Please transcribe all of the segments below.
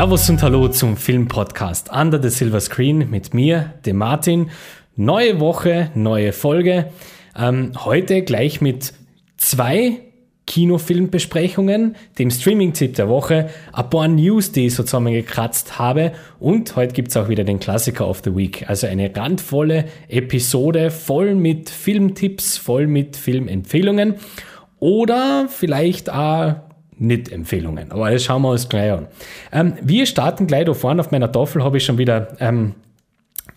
Servus und Hallo zum Filmpodcast Under the Silver Screen mit mir, dem Martin. Neue Woche, neue Folge. Ähm, heute gleich mit zwei Kinofilmbesprechungen, dem Streaming-Tipp der Woche, ein paar News, die ich so zusammengekratzt habe und heute gibt's auch wieder den Klassiker of the Week. Also eine randvolle Episode voll mit Filmtipps, voll mit Filmempfehlungen oder vielleicht auch nicht-Empfehlungen. Aber das schauen wir uns gleich an. Ähm, wir starten gleich da vorne auf meiner Tafel, habe ich schon wieder ähm,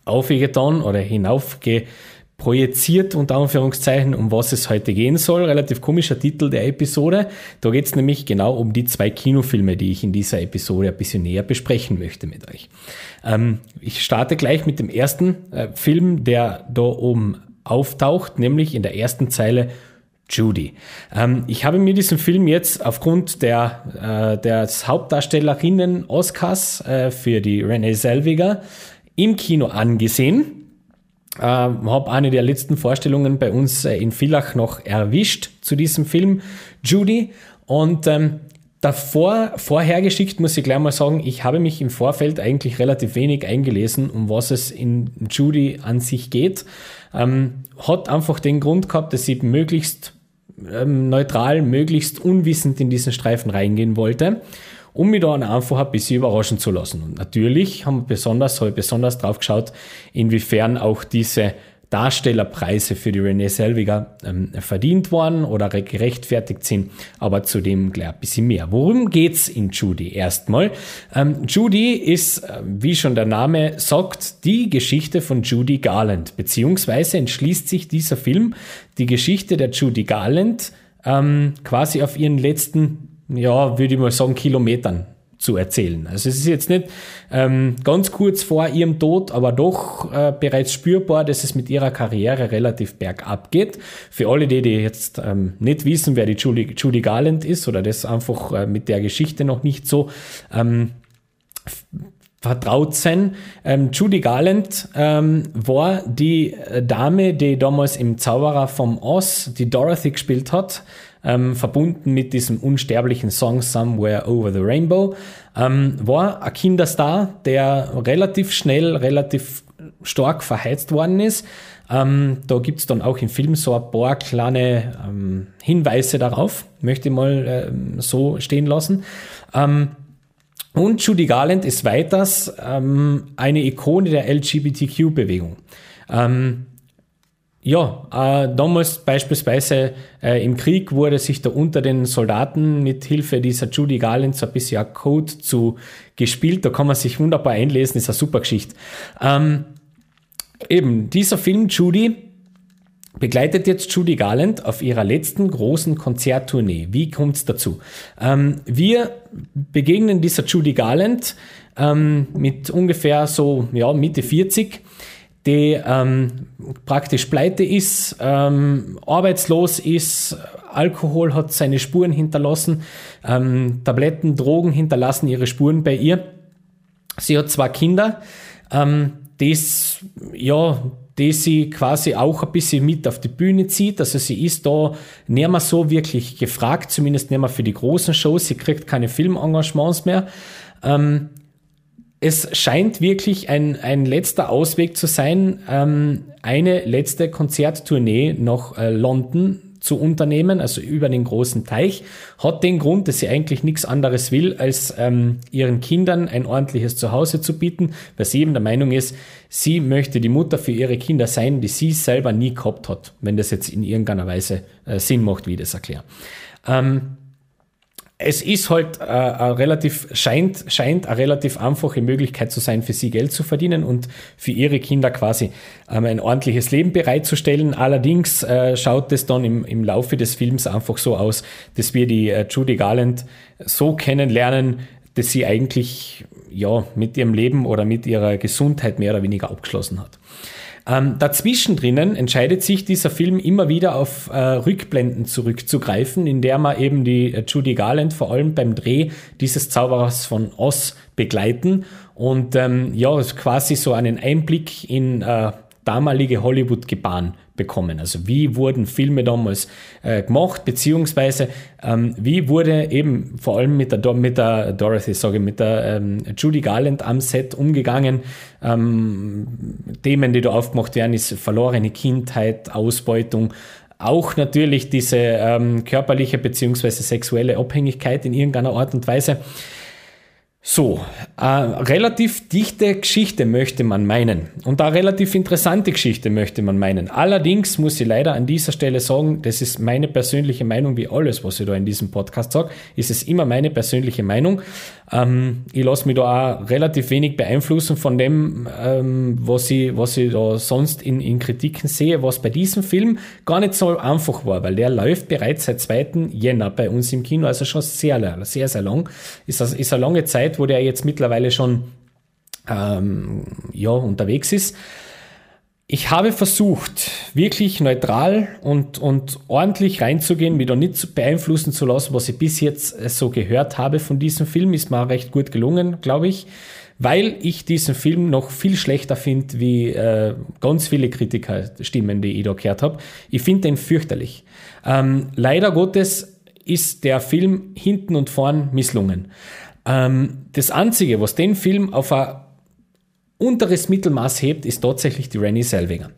aufgetan oder hinaufgeprojiziert, unter Anführungszeichen, um was es heute gehen soll. Relativ komischer Titel der Episode. Da geht es nämlich genau um die zwei Kinofilme, die ich in dieser Episode ein bisschen näher besprechen möchte mit euch. Ähm, ich starte gleich mit dem ersten äh, Film, der da oben auftaucht, nämlich in der ersten Zeile Judy. Ähm, ich habe mir diesen Film jetzt aufgrund der, äh, des Hauptdarstellerinnen Oscars äh, für die Renee Selviger im Kino angesehen. Äh, habe eine der letzten Vorstellungen bei uns äh, in Villach noch erwischt zu diesem Film Judy und ähm, Davor, vorhergeschickt muss ich gleich mal sagen, ich habe mich im Vorfeld eigentlich relativ wenig eingelesen, um was es in Judy an sich geht. Ähm, hat einfach den Grund gehabt, dass ich möglichst ähm, neutral, möglichst unwissend in diesen Streifen reingehen wollte, um mich da einfach ein bisschen überraschen zu lassen. Und natürlich haben wir besonders, habe ich besonders drauf geschaut, inwiefern auch diese Darstellerpreise für die Renée Selviger ähm, verdient worden oder gerechtfertigt sind, aber zudem gleich ein bisschen mehr. Worum geht's in Judy? Erstmal, ähm, Judy ist, äh, wie schon der Name sagt, die Geschichte von Judy Garland, beziehungsweise entschließt sich dieser Film die Geschichte der Judy Garland ähm, quasi auf ihren letzten, ja, würde ich mal sagen, Kilometern zu erzählen. Also es ist jetzt nicht ähm, ganz kurz vor ihrem Tod, aber doch äh, bereits spürbar, dass es mit ihrer Karriere relativ bergab geht. Für alle die, die jetzt ähm, nicht wissen, wer die Judy, Judy Garland ist oder das einfach äh, mit der Geschichte noch nicht so ähm, vertraut sein. Ähm, Judy Garland ähm, war die äh, Dame, die damals im Zauberer vom Oz die Dorothy gespielt hat ähm, verbunden mit diesem unsterblichen Song Somewhere Over the Rainbow, ähm, war ein Kinderstar, der relativ schnell, relativ stark verheizt worden ist. Ähm, da gibt's dann auch im Film so ein paar kleine ähm, Hinweise darauf, möchte ich mal äh, so stehen lassen. Ähm, und Judy Garland ist weiters ähm, eine Ikone der LGBTQ-Bewegung. Ähm, ja, äh, damals beispielsweise äh, im Krieg wurde sich da unter den Soldaten mit Hilfe dieser Judy Garland so ein bisschen ein Code zu gespielt. Da kann man sich wunderbar einlesen, ist eine super Geschichte. Ähm, eben, dieser Film Judy begleitet jetzt Judy Garland auf ihrer letzten großen Konzerttournee. Wie kommt's dazu? Ähm, wir begegnen dieser Judy Garland ähm, mit ungefähr so ja, Mitte 40 die ähm, praktisch pleite ist, ähm, arbeitslos ist, Alkohol hat seine Spuren hinterlassen, ähm, Tabletten, Drogen hinterlassen ihre Spuren bei ihr. Sie hat zwei Kinder, ähm, das, ja, die sie quasi auch ein bisschen mit auf die Bühne zieht. Also sie ist da nicht mehr so wirklich gefragt, zumindest nicht mehr für die großen Shows. Sie kriegt keine Filmengagements mehr. Ähm, es scheint wirklich ein, ein letzter Ausweg zu sein, ähm, eine letzte Konzerttournee nach äh, London zu unternehmen, also über den großen Teich, hat den Grund, dass sie eigentlich nichts anderes will, als ähm, ihren Kindern ein ordentliches Zuhause zu bieten, weil sie eben der Meinung ist, sie möchte die Mutter für ihre Kinder sein, die sie selber nie gehabt hat, wenn das jetzt in irgendeiner Weise äh, Sinn macht, wie ich das erkläre. Ähm, es ist halt äh, relativ, scheint, scheint eine relativ einfache Möglichkeit zu sein, für sie Geld zu verdienen und für ihre Kinder quasi ähm, ein ordentliches Leben bereitzustellen. Allerdings äh, schaut es dann im, im Laufe des Films einfach so aus, dass wir die äh, Judy Garland so kennenlernen, dass sie eigentlich ja mit ihrem Leben oder mit ihrer Gesundheit mehr oder weniger abgeschlossen hat. Ähm, dazwischen drinnen entscheidet sich dieser Film immer wieder auf äh, Rückblenden zurückzugreifen, in der man eben die äh, Judy Garland vor allem beim Dreh dieses Zauberers von Oz begleiten. Und ähm, ja, quasi so einen Einblick in äh, damalige Hollywood-Gebahn bekommen. Also wie wurden Filme damals äh, gemacht, beziehungsweise ähm, wie wurde eben vor allem mit der, mit der Dorothy, sage ich, mit der ähm, Judy Garland am Set umgegangen. Ähm, Themen, die da aufgemacht werden, ist verlorene Kindheit, Ausbeutung, auch natürlich diese ähm, körperliche beziehungsweise sexuelle Abhängigkeit in irgendeiner Art und Weise. So, äh, relativ dichte Geschichte möchte man meinen und eine relativ interessante Geschichte möchte man meinen. Allerdings muss ich leider an dieser Stelle sagen, das ist meine persönliche Meinung, wie alles, was ich da in diesem Podcast sage, ist es immer meine persönliche Meinung. Ähm, ich lasse mich da auch relativ wenig beeinflussen von dem, ähm, was, ich, was ich da sonst in, in Kritiken sehe, was bei diesem Film gar nicht so einfach war, weil der läuft bereits seit 2. Jänner bei uns im Kino, also schon sehr, sehr, sehr lang. Ist, ist eine lange Zeit Zeit, wo der jetzt mittlerweile schon ähm, ja, unterwegs ist. Ich habe versucht, wirklich neutral und, und ordentlich reinzugehen, mich da nicht beeinflussen zu lassen, was ich bis jetzt äh, so gehört habe von diesem Film. Ist mir recht gut gelungen, glaube ich, weil ich diesen Film noch viel schlechter finde, wie äh, ganz viele Kritikerstimmen, die ich da gehört habe. Ich finde den fürchterlich. Ähm, leider Gottes ist der Film hinten und vorn misslungen. Ähm, das Einzige, was den Film auf ein unteres Mittelmaß hebt, ist tatsächlich die Rennie Selvinger.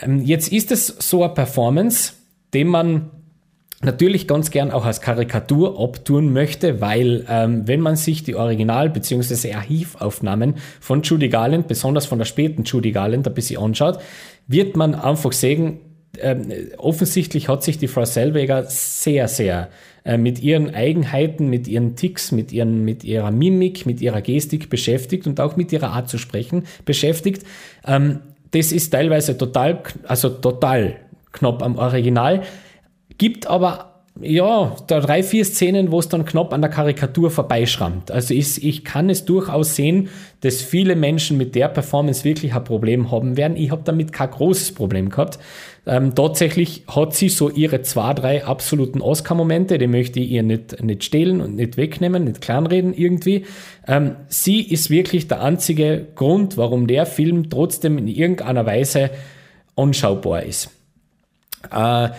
Ähm, jetzt ist es so eine Performance, den man natürlich ganz gern auch als Karikatur abtun möchte, weil ähm, wenn man sich die Original- bzw. Archivaufnahmen von Judy Garland, besonders von der späten Judy Garland, ein bisschen anschaut, wird man einfach sehen, ähm, offensichtlich hat sich die Frau Selweger sehr, sehr äh, mit ihren Eigenheiten, mit ihren Ticks, mit, ihren, mit ihrer Mimik, mit ihrer Gestik beschäftigt und auch mit ihrer Art zu sprechen beschäftigt. Ähm, das ist teilweise total, also total knapp am Original, gibt aber ja, da drei, vier Szenen, wo es dann knapp an der Karikatur vorbeischrammt. Also ich, ich kann es durchaus sehen, dass viele Menschen mit der Performance wirklich ein Problem haben werden. Ich habe damit kein großes Problem gehabt. Ähm, tatsächlich hat sie so ihre zwei, drei absoluten Oscar-Momente, die möchte ich ihr nicht, nicht stehlen und nicht wegnehmen, nicht kleinreden irgendwie. Ähm, sie ist wirklich der einzige Grund, warum der Film trotzdem in irgendeiner Weise anschaubar ist. Äh,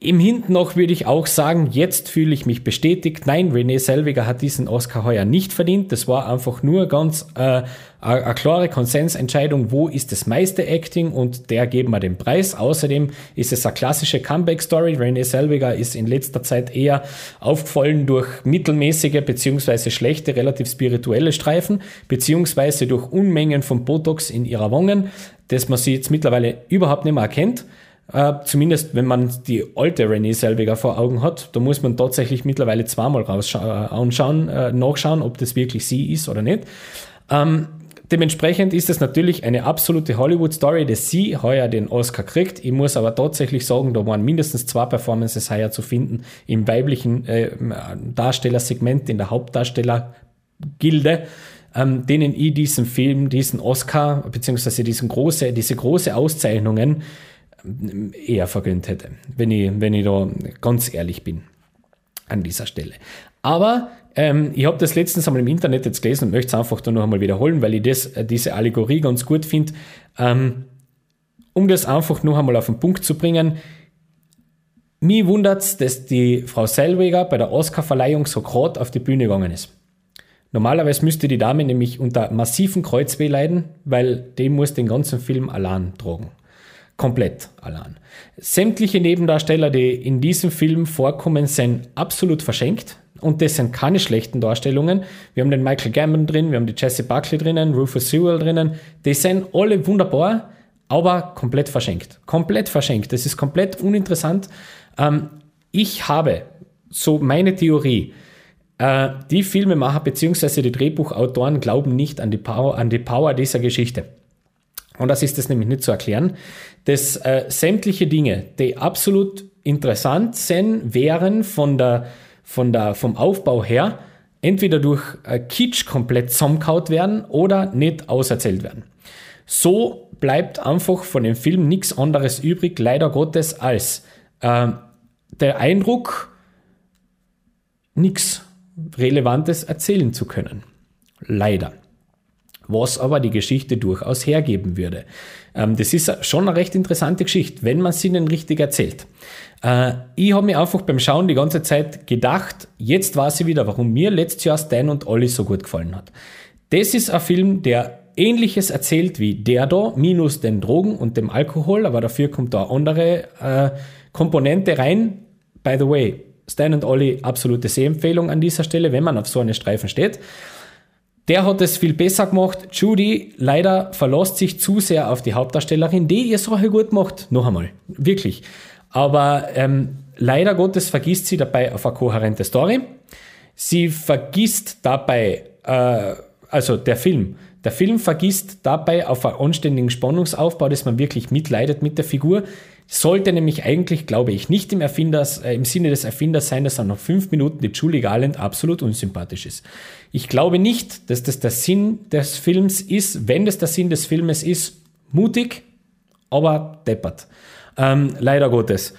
im Hinten noch würde ich auch sagen, jetzt fühle ich mich bestätigt. Nein, René Selviger hat diesen Oscar heuer nicht verdient. Das war einfach nur ganz äh, eine klare Konsensentscheidung, wo ist das meiste Acting und der geben wir den Preis. Außerdem ist es eine klassische Comeback-Story. René Selviger ist in letzter Zeit eher aufgefallen durch mittelmäßige beziehungsweise schlechte, relativ spirituelle Streifen, beziehungsweise durch Unmengen von Botox in ihrer Wangen, dass man sie jetzt mittlerweile überhaupt nicht mehr erkennt. Uh, zumindest wenn man die alte Renée Selviger vor Augen hat, da muss man tatsächlich mittlerweile zweimal äh, anschauen, uh, nachschauen, ob das wirklich sie ist oder nicht. Ähm, dementsprechend ist es natürlich eine absolute Hollywood-Story, dass sie heuer den Oscar kriegt. Ich muss aber tatsächlich sagen, da waren mindestens zwei Performances heuer zu finden im weiblichen äh, Darstellersegment, in der Hauptdarstellergilde, ähm, denen ich diesen Film, diesen Oscar, beziehungsweise diesen große, diese große Auszeichnungen eher vergönnt hätte, wenn ich, wenn ich da ganz ehrlich bin an dieser Stelle. Aber ähm, ich habe das letztens einmal im Internet jetzt gelesen und möchte es einfach da noch einmal wiederholen, weil ich das, äh, diese Allegorie ganz gut finde. Ähm, um das einfach noch einmal auf den Punkt zu bringen, mich wundert es, dass die Frau Selweger bei der Oscarverleihung so gerade auf die Bühne gegangen ist. Normalerweise müsste die Dame nämlich unter massiven Kreuzweh leiden, weil die muss den ganzen Film allein tragen komplett allein. Sämtliche Nebendarsteller, die in diesem Film vorkommen, sind absolut verschenkt. Und das sind keine schlechten Darstellungen. Wir haben den Michael Gambon drin, wir haben die Jesse Buckley drinnen, Rufus Sewell drinnen. Die sind alle wunderbar, aber komplett verschenkt. Komplett verschenkt. Das ist komplett uninteressant. Ähm, ich habe, so meine Theorie, äh, die Filmemacher bzw. die Drehbuchautoren glauben nicht an die Power, an die Power dieser Geschichte. Und das ist es nämlich nicht zu erklären, dass äh, sämtliche Dinge, die absolut interessant sind, wären von der, von der, vom Aufbau her, entweder durch äh, Kitsch komplett zusammengehaut werden oder nicht auserzählt werden. So bleibt einfach von dem Film nichts anderes übrig, leider Gottes, als äh, der Eindruck, nichts Relevantes erzählen zu können. Leider. Was aber die Geschichte durchaus hergeben würde. Ähm, das ist schon eine recht interessante Geschichte, wenn man sie denn richtig erzählt. Äh, ich habe mir einfach beim Schauen die ganze Zeit gedacht, jetzt weiß ich wieder, warum mir letztes Jahr Stan und Ollie so gut gefallen hat. Das ist ein Film, der ähnliches erzählt wie der da, minus den Drogen und dem Alkohol, aber dafür kommt da andere äh, Komponente rein. By the way, Stan und Ollie, absolute Sehempfehlung an dieser Stelle, wenn man auf so einen Streifen steht. Der hat es viel besser gemacht. Judy leider verlässt sich zu sehr auf die Hauptdarstellerin, die ihr Sache gut macht. Noch einmal. Wirklich. Aber ähm, leider Gottes vergisst sie dabei auf eine kohärente Story. Sie vergisst dabei, äh, also der Film, der Film vergisst dabei auf einen anständigen Spannungsaufbau, dass man wirklich mitleidet mit der Figur. Sollte nämlich eigentlich, glaube ich, nicht im, Erfinders, äh, im Sinne des Erfinders sein, dass er nach fünf Minuten die Julie Garland absolut unsympathisch ist. Ich glaube nicht, dass das der Sinn des Films ist. Wenn das der Sinn des Filmes ist, mutig, aber deppert. Ähm, leider Gottes.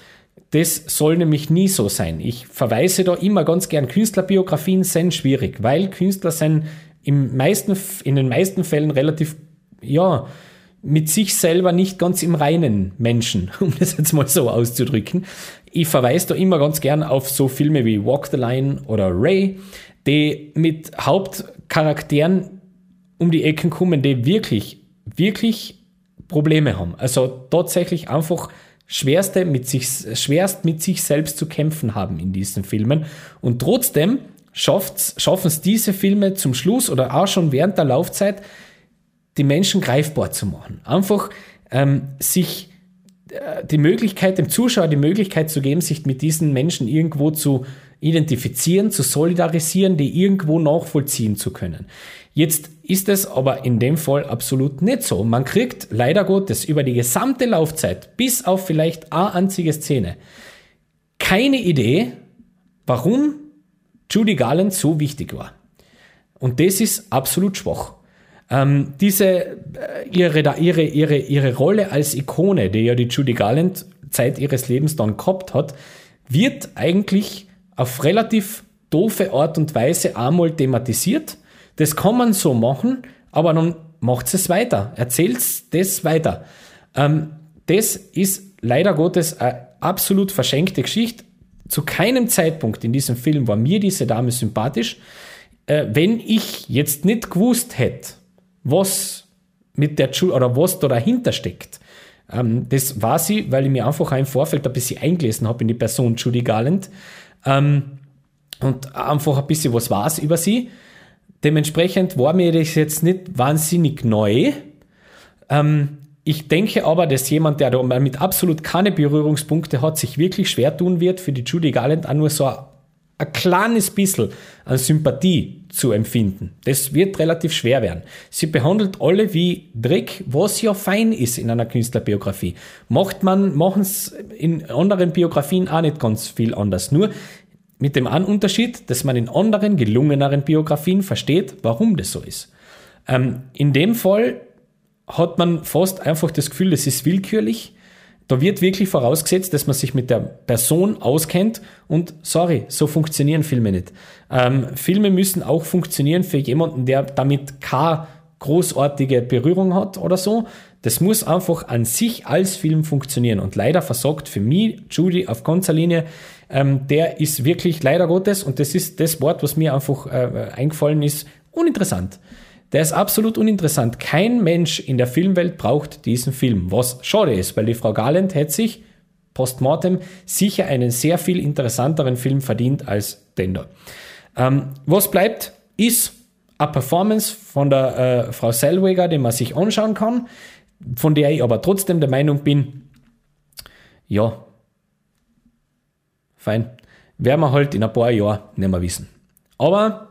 Das soll nämlich nie so sein. Ich verweise da immer ganz gern, Künstlerbiografien sind schwierig, weil Künstler sind im meisten, in den meisten Fällen relativ, ja, mit sich selber nicht ganz im reinen Menschen, um das jetzt mal so auszudrücken. Ich verweise da immer ganz gern auf so Filme wie Walk the Line oder Ray, die mit Hauptcharakteren um die Ecken kommen, die wirklich, wirklich Probleme haben. Also tatsächlich einfach schwerste mit sich, schwerst mit sich selbst zu kämpfen haben in diesen Filmen. Und trotzdem schaffen es diese Filme zum Schluss oder auch schon während der Laufzeit, die Menschen greifbar zu machen. Einfach ähm, sich äh, die Möglichkeit, dem Zuschauer die Möglichkeit zu geben, sich mit diesen Menschen irgendwo zu identifizieren, zu solidarisieren, die irgendwo nachvollziehen zu können. Jetzt ist es aber in dem Fall absolut nicht so. Man kriegt leider Gottes über die gesamte Laufzeit, bis auf vielleicht eine einzige Szene, keine Idee, warum Judy Garland so wichtig war. Und das ist absolut schwach. Ähm, diese, äh, ihre, ihre, ihre, ihre Rolle als Ikone, die ja die Judy Garland Zeit ihres Lebens dann gehabt hat, wird eigentlich auf relativ doofe Art und Weise einmal thematisiert. Das kann man so machen, aber dann macht es weiter, erzählt das weiter. Ähm, das ist leider Gottes eine absolut verschenkte Geschichte. Zu keinem Zeitpunkt in diesem Film war mir diese Dame sympathisch. Äh, wenn ich jetzt nicht gewusst hätte, was mit der Ju oder was da dahinter steckt, ähm, das war sie, weil ich mir einfach im Vorfeld ein bisschen eingelesen habe in die Person Judy Garland ähm, und einfach ein bisschen was weiß über sie. Dementsprechend war mir das jetzt nicht wahnsinnig neu. Ähm, ich denke aber, dass jemand, der da mit absolut keine Berührungspunkte hat, sich wirklich schwer tun wird, für die Judy Garland auch nur so ein, ein kleines bisschen an Sympathie zu empfinden. Das wird relativ schwer werden. Sie behandelt alle wie Dreck, was ja fein ist in einer Künstlerbiografie. Macht man, machen es in anderen Biografien auch nicht ganz viel anders. Nur mit dem Unterschied, dass man in anderen, gelungeneren Biografien versteht, warum das so ist. Ähm, in dem Fall hat man fast einfach das Gefühl, das ist willkürlich. Da wird wirklich vorausgesetzt, dass man sich mit der Person auskennt und sorry, so funktionieren Filme nicht. Ähm, Filme müssen auch funktionieren für jemanden, der damit keine großartige Berührung hat oder so. Das muss einfach an sich als Film funktionieren. Und leider versagt für mich Judy auf ganzer Linie. Ähm, der ist wirklich leider Gottes, und das ist das Wort, was mir einfach äh, eingefallen ist, uninteressant. Der ist absolut uninteressant. Kein Mensch in der Filmwelt braucht diesen Film, was schade ist, weil die Frau Garland hätte sich postmortem sicher einen sehr viel interessanteren Film verdient als den da. Ähm, was bleibt, ist eine Performance von der äh, Frau Selweger, die man sich anschauen kann, von der ich aber trotzdem der Meinung bin, ja, fein, werden wir halt in ein paar Jahren nicht mehr wissen. Aber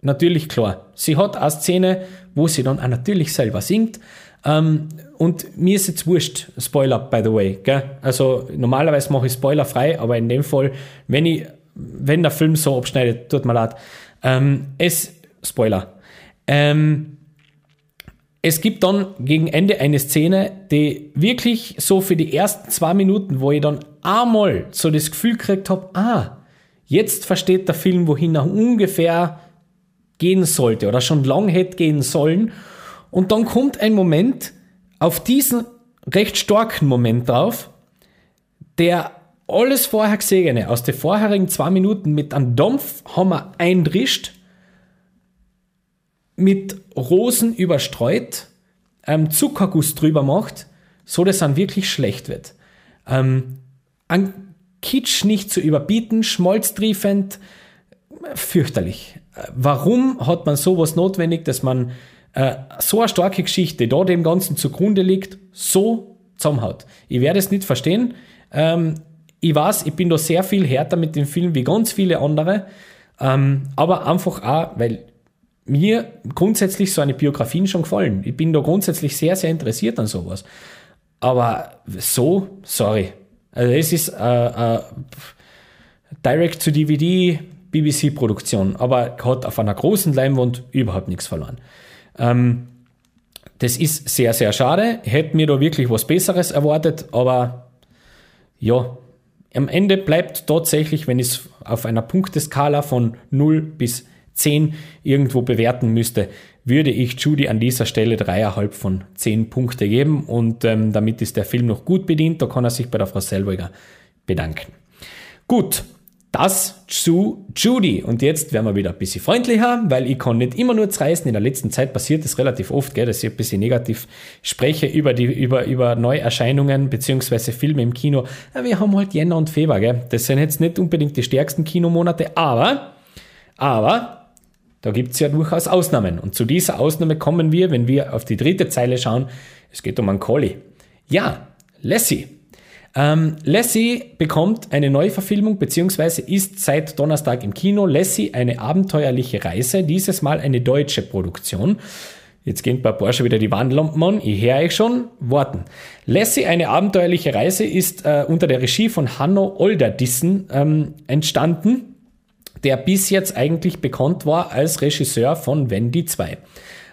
natürlich klar. Sie hat eine Szene, wo sie dann auch natürlich selber singt. Ähm, und mir ist jetzt wurscht, Spoiler, by the way. Gell? Also normalerweise mache ich Spoiler frei, aber in dem Fall, wenn ich, wenn der Film so abschneidet, tut mir leid. Ähm, es, Spoiler. Ähm, es gibt dann gegen Ende eine Szene, die wirklich so für die ersten zwei Minuten, wo ich dann einmal so das Gefühl gekriegt habe, ah, jetzt versteht der Film, wohin er ungefähr gehen sollte oder schon lang hätte gehen sollen. Und dann kommt ein Moment, auf diesen recht starken Moment drauf, der alles vorher Gesehene aus den vorherigen zwei Minuten mit einem Dampfhammer eindrischt, mit Rosen überstreut, ähm, Zuckerguss drüber macht, so dass dann wirklich schlecht wird. Ähm, an Kitsch nicht zu überbieten, schmolztriefend, fürchterlich. Warum hat man sowas notwendig, dass man äh, so eine starke Geschichte, da dem Ganzen zugrunde liegt, so zusammenhaut? Ich werde es nicht verstehen. Ähm, ich weiß, ich bin da sehr viel härter mit dem Film wie ganz viele andere, ähm, aber einfach auch, weil mir grundsätzlich so eine Biografien schon gefallen. Ich bin da grundsätzlich sehr, sehr interessiert an sowas. Aber so, sorry. Also es ist äh, äh, Direct-to-DVD BBC-Produktion, aber hat auf einer großen Leinwand überhaupt nichts verloren. Ähm, das ist sehr, sehr schade. Hätte mir da wirklich was Besseres erwartet, aber ja, am Ende bleibt tatsächlich, wenn ich es auf einer Punkteskala von 0 bis 10 irgendwo bewerten müsste, würde ich Judy an dieser Stelle dreieinhalb von 10 Punkte geben und ähm, damit ist der Film noch gut bedient, da kann er sich bei der Frau Selwiger bedanken. Gut, das zu Judy. Und jetzt werden wir wieder ein bisschen freundlicher, weil ich kann nicht immer nur zerreißen. In der letzten Zeit passiert es relativ oft, gell, dass ich ein bisschen negativ spreche über, die, über, über Neuerscheinungen beziehungsweise Filme im Kino. Ja, wir haben halt Jänner und Februar, gell. Das sind jetzt nicht unbedingt die stärksten Kinomonate, aber, aber, da gibt's ja durchaus Ausnahmen. Und zu dieser Ausnahme kommen wir, wenn wir auf die dritte Zeile schauen. Es geht um einen Collie. Ja, Lassie. Ähm, Lassie bekommt eine Neuverfilmung beziehungsweise ist seit Donnerstag im Kino. Lassie eine abenteuerliche Reise, dieses Mal eine deutsche Produktion. Jetzt gehen bei Porsche wieder die Warnlampen an. Ich höre euch schon. Warten. Lassie, eine abenteuerliche Reise, ist äh, unter der Regie von Hanno Olderdissen ähm, entstanden, der bis jetzt eigentlich bekannt war als Regisseur von Wendy 2.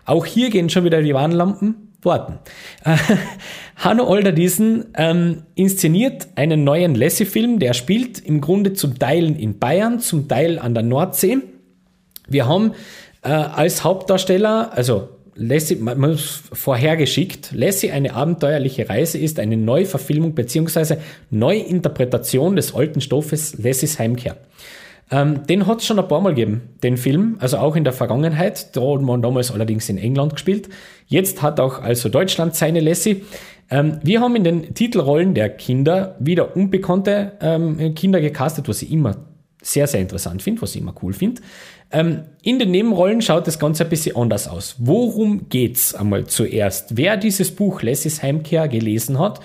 Auch hier gehen schon wieder die Warnlampen. Worten. Hanno Olderdiesen ähm, inszeniert einen neuen Lassie-Film, der spielt im Grunde zum Teil in Bayern, zum Teil an der Nordsee. Wir haben äh, als Hauptdarsteller, also Lassie, man muss vorhergeschickt, Lassie eine abenteuerliche Reise ist eine Neuverfilmung bzw. Neuinterpretation des alten Stoffes Lassies Heimkehr. Ähm, den hat es schon ein paar Mal gegeben, den Film, also auch in der Vergangenheit. Da hat man damals allerdings in England gespielt. Jetzt hat auch also Deutschland seine Lassie. Ähm, wir haben in den Titelrollen der Kinder wieder unbekannte ähm, Kinder gecastet, was ich immer sehr, sehr interessant finde, was ich immer cool finde. Ähm, in den Nebenrollen schaut das Ganze ein bisschen anders aus. Worum geht's einmal zuerst? Wer dieses Buch Lassies Heimkehr gelesen hat,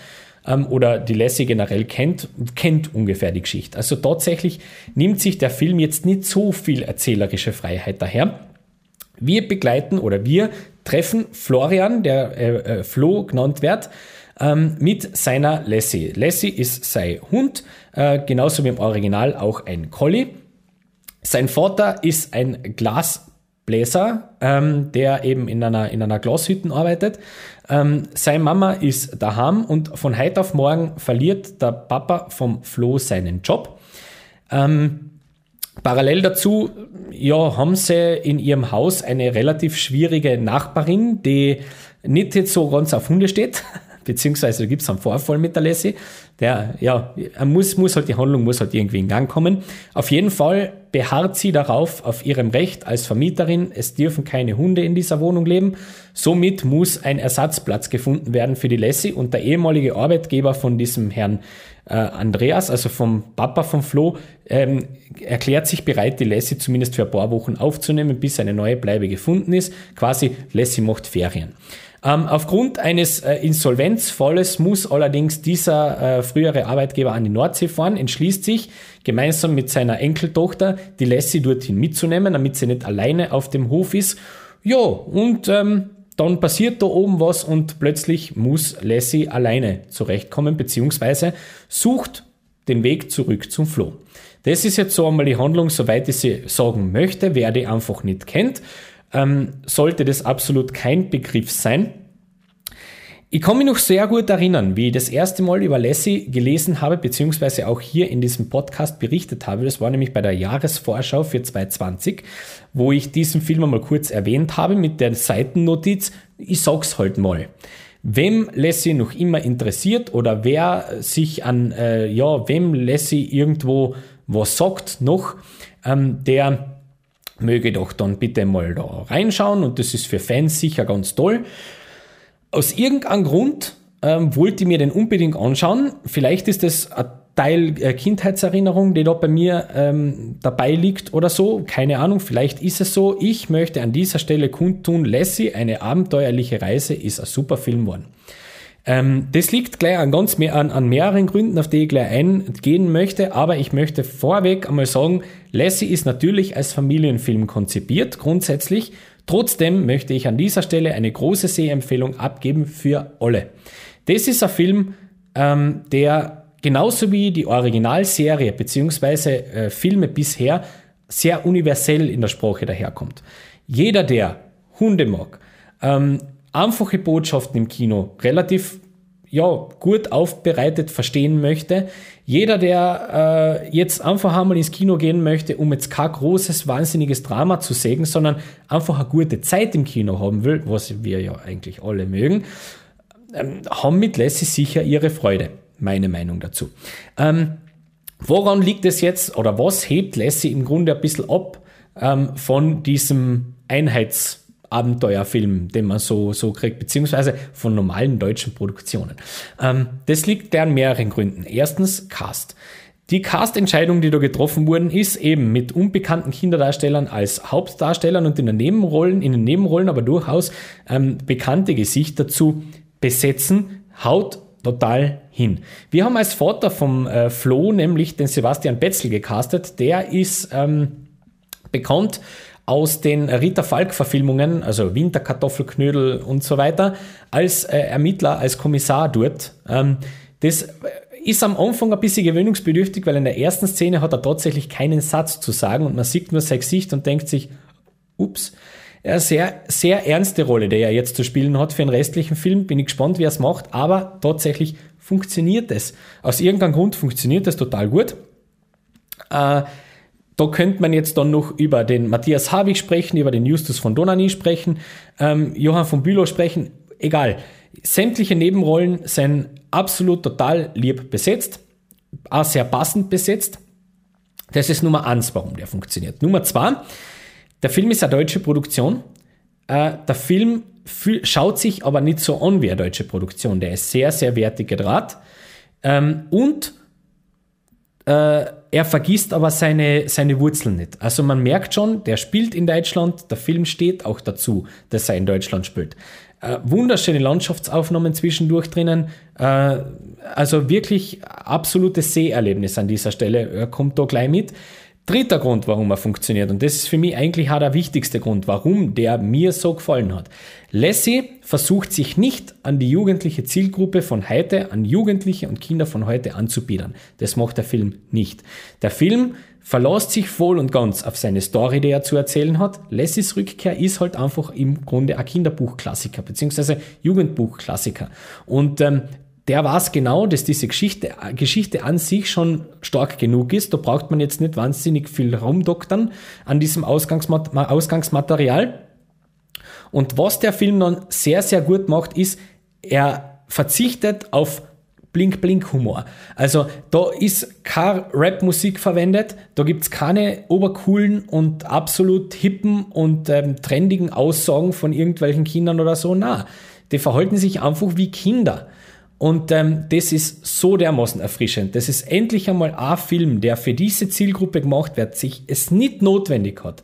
ähm, oder die Lassie generell kennt, kennt ungefähr die Geschichte. Also tatsächlich nimmt sich der Film jetzt nicht so viel erzählerische Freiheit daher. Wir begleiten oder wir treffen Florian, der äh, äh, Flo genannt wird, ähm, mit seiner Lassie. Lassie ist sein Hund, äh, genauso wie im Original auch ein Collie. Sein Vater ist ein Glasbläser, ähm, der eben in einer, in einer Glashütte arbeitet. Ähm, seine Mama ist daheim und von heute auf morgen verliert der Papa vom Flo seinen Job. Ähm, parallel dazu ja, haben sie in ihrem Haus eine relativ schwierige Nachbarin, die nicht jetzt so ganz auf Hunde steht, beziehungsweise da gibt es einen Vorfall mit der Lassie. Der, ja, muss, muss halt, die Handlung muss halt irgendwie in Gang kommen. Auf jeden Fall beharrt sie darauf, auf ihrem Recht als Vermieterin, es dürfen keine Hunde in dieser Wohnung leben. Somit muss ein Ersatzplatz gefunden werden für die Lassie und der ehemalige Arbeitgeber von diesem Herrn äh, Andreas, also vom Papa von Flo, ähm, erklärt sich bereit, die Lassie zumindest für ein paar Wochen aufzunehmen, bis eine neue Bleibe gefunden ist. Quasi Lassie macht Ferien. Ähm, aufgrund eines äh, Insolvenzfalles muss allerdings dieser äh, frühere Arbeitgeber an die Nordsee fahren, entschließt sich, gemeinsam mit seiner Enkeltochter die Lassie dorthin mitzunehmen, damit sie nicht alleine auf dem Hof ist. Ja, und ähm, dann passiert da oben was und plötzlich muss Lassie alleine zurechtkommen, beziehungsweise sucht den Weg zurück zum Floh. Das ist jetzt so einmal die Handlung, soweit ich sie sagen möchte. Wer die einfach nicht kennt, ähm, sollte das absolut kein Begriff sein. Ich kann mich noch sehr gut erinnern, wie ich das erste Mal über Lassie gelesen habe, beziehungsweise auch hier in diesem Podcast berichtet habe. Das war nämlich bei der Jahresvorschau für 2020, wo ich diesen Film einmal kurz erwähnt habe mit der Seitennotiz, ich sag's halt mal. Wem Lassie noch immer interessiert oder wer sich an, äh, ja, wem Lassie irgendwo was sagt noch, ähm, der möge doch dann bitte mal da reinschauen und das ist für Fans sicher ganz toll. Aus irgendeinem Grund ähm, wollte ich mir den unbedingt anschauen. Vielleicht ist das ein Teil äh, Kindheitserinnerung, die da bei mir ähm, dabei liegt oder so. Keine Ahnung, vielleicht ist es so. Ich möchte an dieser Stelle kundtun, Lassie, eine abenteuerliche Reise, ist ein super Film geworden. Ähm, das liegt gleich an ganz mehr, an, an mehreren Gründen, auf die ich gleich eingehen möchte, aber ich möchte vorweg einmal sagen, Lassie ist natürlich als Familienfilm konzipiert, grundsätzlich Trotzdem möchte ich an dieser Stelle eine große Sehempfehlung abgeben für alle. Das ist ein Film, ähm, der genauso wie die Originalserie bzw. Äh, Filme bisher sehr universell in der Sprache daherkommt. Jeder, der Hunde mag, ähm, einfache Botschaften im Kino relativ ja, gut aufbereitet verstehen möchte. Jeder, der äh, jetzt einfach einmal ins Kino gehen möchte, um jetzt kein großes, wahnsinniges Drama zu sägen, sondern einfach eine gute Zeit im Kino haben will, was wir ja eigentlich alle mögen, ähm, haben mit Lassie sicher ihre Freude. Meine Meinung dazu. Ähm, woran liegt es jetzt oder was hebt Lassie im Grunde ein bisschen ab ähm, von diesem Einheits- Abenteuerfilm, den man so, so kriegt, beziehungsweise von normalen deutschen Produktionen. Ähm, das liegt an mehreren Gründen. Erstens Cast. Die Cast-Entscheidung, die da getroffen wurden, ist eben mit unbekannten Kinderdarstellern als Hauptdarstellern und in den Nebenrollen, in den Nebenrollen aber durchaus ähm, bekannte Gesichter zu besetzen, haut total hin. Wir haben als Vater vom äh, Flo nämlich den Sebastian Betzel gecastet. Der ist ähm, bekannt aus den Rita Falk-Verfilmungen, also Winterkartoffelknödel und so weiter, als äh, Ermittler, als Kommissar dort. Ähm, das ist am Anfang ein bisschen gewöhnungsbedürftig, weil in der ersten Szene hat er tatsächlich keinen Satz zu sagen und man sieht nur sein Gesicht und denkt sich, ups, eine sehr, sehr ernste Rolle, die er jetzt zu spielen hat für den restlichen Film. Bin ich gespannt, wie er es macht, aber tatsächlich funktioniert es. Aus irgendeinem Grund funktioniert es total gut. Äh, da könnte man jetzt dann noch über den Matthias Havig sprechen, über den Justus von Donani sprechen, ähm, Johann von Bülow sprechen, egal. Sämtliche Nebenrollen sind absolut total lieb besetzt, auch sehr passend besetzt. Das ist Nummer eins, warum der funktioniert. Nummer zwei, der Film ist eine deutsche Produktion. Äh, der Film schaut sich aber nicht so an wie eine deutsche Produktion. Der ist sehr, sehr wertig gedraht. Ähm, und er vergisst aber seine, seine Wurzeln nicht. Also man merkt schon, der spielt in Deutschland, der Film steht auch dazu, dass er in Deutschland spielt. Äh, wunderschöne Landschaftsaufnahmen zwischendurch drinnen. Äh, also wirklich absolutes Seherlebnis an dieser Stelle. Er kommt da gleich mit. Dritter Grund, warum er funktioniert, und das ist für mich eigentlich auch der wichtigste Grund, warum der mir so gefallen hat. Lassie versucht sich nicht an die jugendliche Zielgruppe von heute, an Jugendliche und Kinder von heute anzubiedern. Das macht der Film nicht. Der Film verlässt sich voll und ganz auf seine Story, die er zu erzählen hat. Lassies Rückkehr ist halt einfach im Grunde ein Kinderbuchklassiker, beziehungsweise Jugendbuchklassiker. Und ähm, der weiß genau, dass diese Geschichte, Geschichte an sich schon stark genug ist. Da braucht man jetzt nicht wahnsinnig viel rumdoktern an diesem Ausgangsmat Ausgangsmaterial. Und was der Film dann sehr, sehr gut macht, ist, er verzichtet auf Blink-Blink-Humor. Also da ist keine Rap-Musik verwendet, da gibt es keine obercoolen und absolut hippen und ähm, trendigen Aussagen von irgendwelchen Kindern oder so. Na, die verhalten sich einfach wie Kinder. Und ähm, das ist so dermaßen erfrischend. Das ist endlich einmal ein Film, der für diese Zielgruppe gemacht wird, sich es nicht notwendig hat,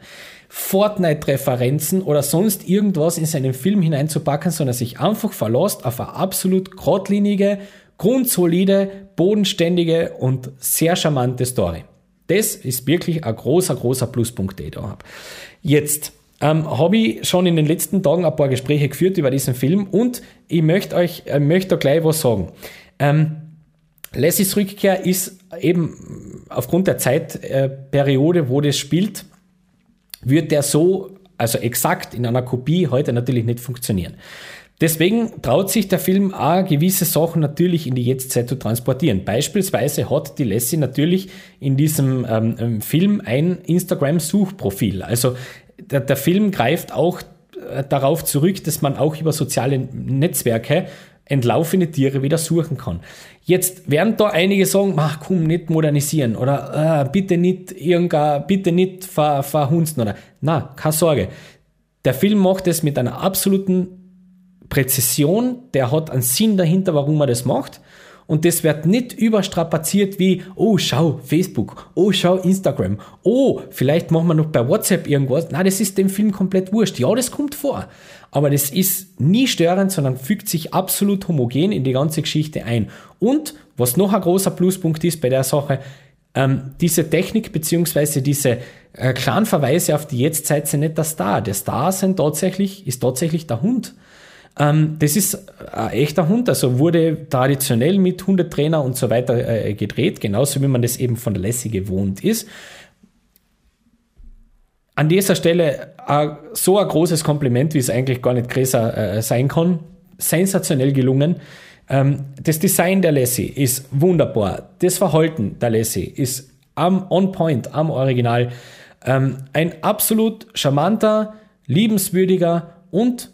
Fortnite-Referenzen oder sonst irgendwas in seinen Film hineinzupacken, sondern sich einfach verlässt auf eine absolut geradlinige, grundsolide, bodenständige und sehr charmante Story. Das ist wirklich ein großer, großer Pluspunkt, den ich da habe. Jetzt ähm, habe ich schon in den letzten Tagen ein paar Gespräche geführt über diesen Film und ich möchte euch äh, möchte da gleich was sagen. Ähm, Lassies Rückkehr ist eben aufgrund der Zeitperiode, äh, wo das spielt, wird der so, also exakt in einer Kopie heute natürlich nicht funktionieren. Deswegen traut sich der Film auch gewisse Sachen natürlich in die Jetztzeit zu transportieren. Beispielsweise hat die Lassie natürlich in diesem ähm, ähm Film ein Instagram-Suchprofil. Also der, der, Film greift auch äh, darauf zurück, dass man auch über soziale Netzwerke entlaufene Tiere wieder suchen kann. Jetzt werden da einige sagen, mach komm, nicht modernisieren oder äh, bitte nicht irgendein, bitte nicht ver, verhunzen oder na, keine Sorge. Der Film macht es mit einer absoluten Präzision, der hat einen Sinn dahinter, warum er das macht. Und das wird nicht überstrapaziert wie, oh, schau Facebook, oh, schau Instagram, oh, vielleicht machen wir noch bei WhatsApp irgendwas. Nein, das ist dem Film komplett wurscht. Ja, das kommt vor. Aber das ist nie störend, sondern fügt sich absolut homogen in die ganze Geschichte ein. Und was noch ein großer Pluspunkt ist bei der Sache, ähm, diese Technik beziehungsweise diese äh, klaren Verweise auf die Jetztzeit sind nicht der Star. Der Star sind tatsächlich, ist tatsächlich der Hund. Ähm, das ist ein echter Hund, also wurde traditionell mit Hundetrainer und so weiter äh, gedreht, genauso wie man das eben von der Lassie gewohnt ist. An dieser Stelle äh, so ein großes Kompliment, wie es eigentlich gar nicht größer äh, sein kann. Sensationell gelungen. Ähm, das Design der Lassie ist wunderbar. Das Verhalten der Lassie ist am On Point, am Original. Ähm, ein absolut charmanter, liebenswürdiger und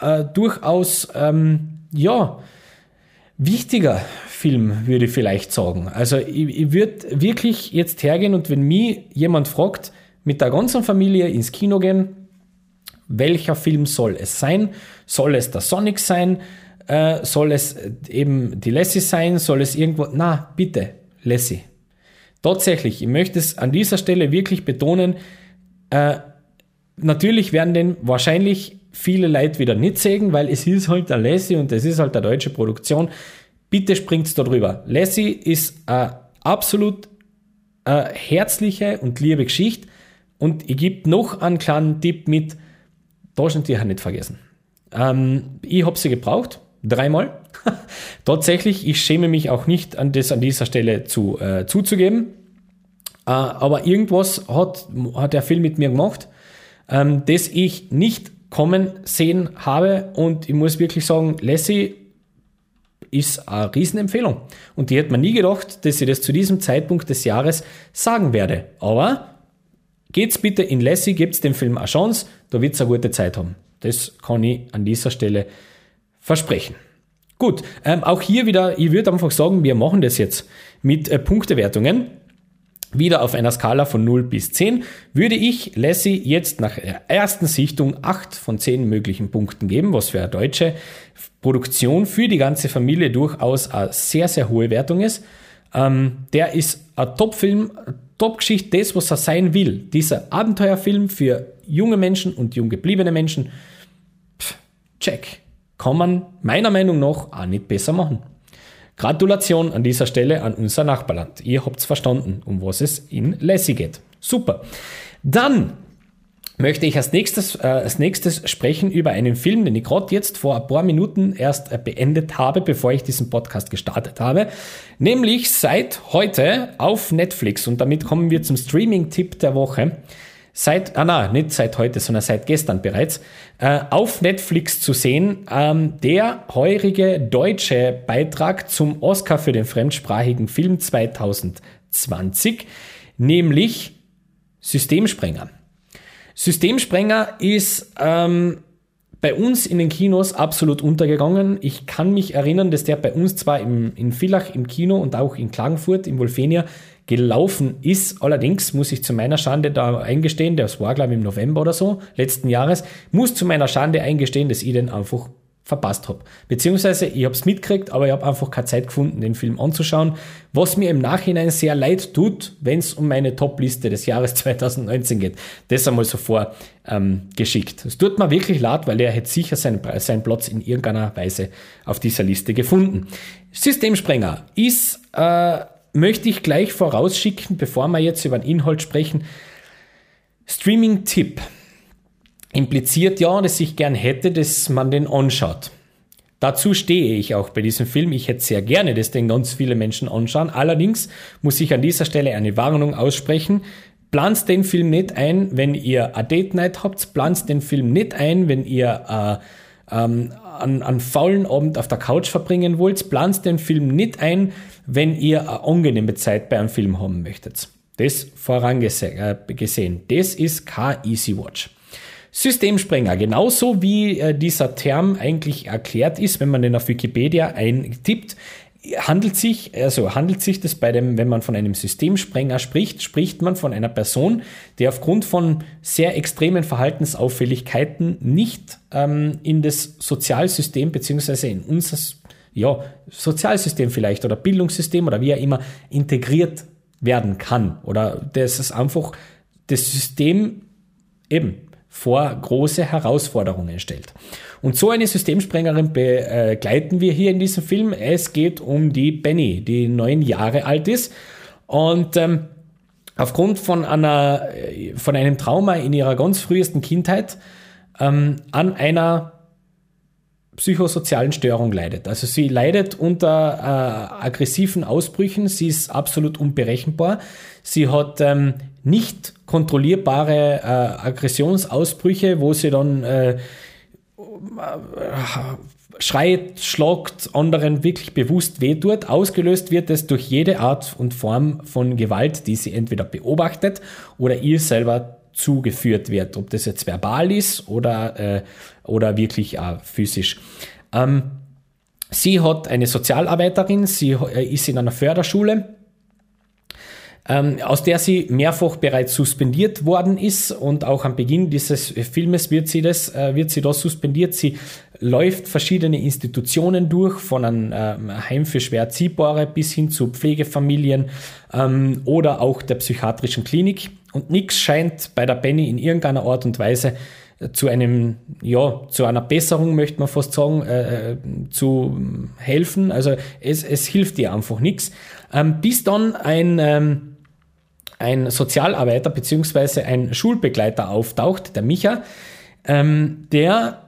äh, durchaus, ähm, ja, wichtiger Film, würde ich vielleicht sagen. Also ich, ich würde wirklich jetzt hergehen und wenn mich jemand fragt, mit der ganzen Familie ins Kino gehen, welcher Film soll es sein? Soll es der Sonic sein? Äh, soll es eben die Lassie sein? Soll es irgendwo... Na, bitte, Lassie. Tatsächlich, ich möchte es an dieser Stelle wirklich betonen, äh, natürlich werden den wahrscheinlich viele Leute wieder nicht sehen, weil es ist halt der Lassie und es ist halt eine deutsche Produktion. Bitte springt da drüber. Lassie ist eine absolut eine herzliche und liebe Geschichte. Und ich gebe noch einen kleinen Tipp mit, Taschentücher nicht vergessen. Ähm, ich habe sie gebraucht, dreimal. Tatsächlich, ich schäme mich auch nicht, an das an dieser Stelle zu, äh, zuzugeben. Äh, aber irgendwas hat, hat der Film mit mir gemacht, ähm, das ich nicht kommen sehen habe. Und ich muss wirklich sagen, Lassie ist eine Riesenempfehlung. Und die hätte man nie gedacht, dass ich das zu diesem Zeitpunkt des Jahres sagen werde. Aber geht's bitte in Lassie, gebt dem Film eine Chance, da wird es eine gute Zeit haben. Das kann ich an dieser Stelle versprechen. Gut, ähm, auch hier wieder, ich würde einfach sagen, wir machen das jetzt mit äh, Punktewertungen. Wieder auf einer Skala von 0 bis 10 würde ich Lassie jetzt nach der ersten Sichtung 8 von 10 möglichen Punkten geben, was für eine deutsche Produktion für die ganze Familie durchaus eine sehr, sehr hohe Wertung ist. Ähm, der ist ein Top-Film, Top-Geschichte, das, was er sein will. Dieser Abenteuerfilm für junge Menschen und jung gebliebene Menschen, pff, check. Kann man meiner Meinung nach auch nicht besser machen. Gratulation an dieser Stelle an unser Nachbarland. Ihr habt's verstanden, um was es in Lassie geht. Super. Dann möchte ich als nächstes, äh, als nächstes sprechen über einen Film, den ich gerade jetzt vor ein paar Minuten erst äh, beendet habe, bevor ich diesen Podcast gestartet habe. Nämlich seit heute auf Netflix. Und damit kommen wir zum Streaming-Tipp der Woche seit, ah na, nicht seit heute, sondern seit gestern bereits, äh, auf Netflix zu sehen, ähm, der heurige deutsche Beitrag zum Oscar für den fremdsprachigen Film 2020, nämlich Systemsprenger. Systemsprenger ist ähm, bei uns in den Kinos absolut untergegangen. Ich kann mich erinnern, dass der bei uns zwar im, in Villach im Kino und auch in Klagenfurt im Wolfenia gelaufen ist. Allerdings muss ich zu meiner Schande da eingestehen, das war glaube ich im November oder so, letzten Jahres, muss zu meiner Schande eingestehen, dass ich den einfach verpasst habe. Beziehungsweise ich habe es mitgekriegt, aber ich habe einfach keine Zeit gefunden, den Film anzuschauen, was mir im Nachhinein sehr leid tut, wenn es um meine Top-Liste des Jahres 2019 geht. Das einmal so vorgeschickt. Ähm, es tut mir wirklich leid, weil er hätte sicher seinen, seinen Platz in irgendeiner Weise auf dieser Liste gefunden. Systemsprenger ist äh, möchte ich gleich vorausschicken, bevor wir jetzt über den Inhalt sprechen. Streaming-Tipp impliziert ja, dass ich gern hätte, dass man den anschaut. Dazu stehe ich auch bei diesem Film. Ich hätte sehr gerne, dass den ganz viele Menschen anschauen. Allerdings muss ich an dieser Stelle eine Warnung aussprechen. Plant den Film nicht ein, wenn ihr a Date Night habt. Plant den Film nicht ein, wenn ihr ähm, einen, einen faulen Abend auf der Couch verbringen wollt, plant den Film nicht ein, wenn ihr eine angenehme Zeit bei einem Film haben möchtet. Das vorangesehen. Äh, das ist kein Easy Watch. Systemsprenger, genauso wie äh, dieser Term eigentlich erklärt ist, wenn man den auf Wikipedia eintippt, handelt sich, also handelt sich das bei dem, wenn man von einem Systemsprenger spricht, spricht man von einer Person, die aufgrund von sehr extremen Verhaltensauffälligkeiten nicht ähm, in das Sozialsystem beziehungsweise in unser ja, Sozialsystem vielleicht oder Bildungssystem oder wie auch immer integriert werden kann oder das ist einfach das System eben vor große Herausforderungen stellt. Und so eine Systemsprengerin begleiten wir hier in diesem Film. Es geht um die Benny, die neun Jahre alt ist und ähm, aufgrund von, einer, von einem Trauma in ihrer ganz frühesten Kindheit ähm, an einer psychosozialen Störung leidet. Also sie leidet unter äh, aggressiven Ausbrüchen, sie ist absolut unberechenbar, sie hat ähm, nicht kontrollierbare äh, Aggressionsausbrüche, wo sie dann äh, schreit, schlagt, anderen wirklich bewusst wehtut. Ausgelöst wird es durch jede Art und Form von Gewalt, die sie entweder beobachtet oder ihr selber zugeführt wird, ob das jetzt verbal ist oder, äh, oder wirklich äh, physisch. Ähm, sie hat eine Sozialarbeiterin, sie äh, ist in einer Förderschule ähm, aus der sie mehrfach bereits suspendiert worden ist und auch am Beginn dieses Filmes wird sie das, äh, wird sie da suspendiert. Sie läuft verschiedene Institutionen durch, von einem ähm, Heim für schwer Erziehbare bis hin zu Pflegefamilien ähm, oder auch der psychiatrischen Klinik. Und nichts scheint bei der Benny in irgendeiner Art und Weise zu einem, ja, zu einer Besserung, möchte man fast sagen, äh, äh zu helfen. Also es, es hilft ihr einfach nichts. Ähm, bis dann ein, ähm, ein Sozialarbeiter beziehungsweise ein Schulbegleiter auftaucht, der Micha, ähm, der äh,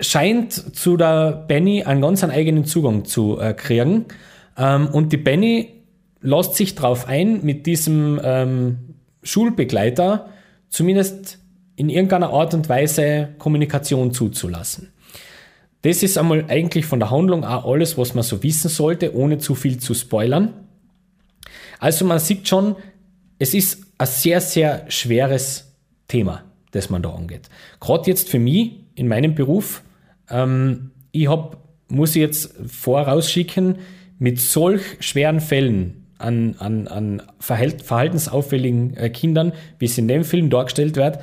scheint zu der Benny einen ganz einen eigenen Zugang zu äh, kriegen. Ähm, und die Benny lässt sich darauf ein, mit diesem ähm, Schulbegleiter zumindest in irgendeiner Art und Weise Kommunikation zuzulassen. Das ist einmal eigentlich von der Handlung auch alles, was man so wissen sollte, ohne zu viel zu spoilern. Also man sieht schon, es ist ein sehr, sehr schweres Thema, das man da angeht. Gerade jetzt für mich in meinem Beruf, ähm, ich hab, muss ich jetzt vorausschicken, mit solch schweren Fällen an, an, an verhaltensauffälligen äh, Kindern, wie es in dem Film dargestellt wird,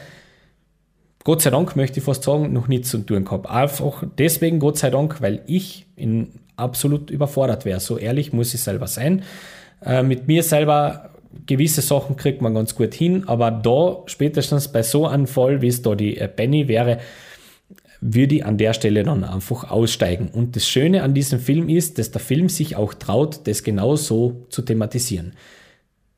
Gott sei Dank möchte ich fast sagen, noch nicht zu tun gehabt. Einfach deswegen Gott sei Dank, weil ich in absolut überfordert wäre. So ehrlich muss ich selber sein. Äh, mit mir selber gewisse Sachen kriegt man ganz gut hin, aber da spätestens bei so einem Fall, wie es da die äh, Benny wäre, würde ich an der Stelle dann einfach aussteigen. Und das Schöne an diesem Film ist, dass der Film sich auch traut, das genau so zu thematisieren.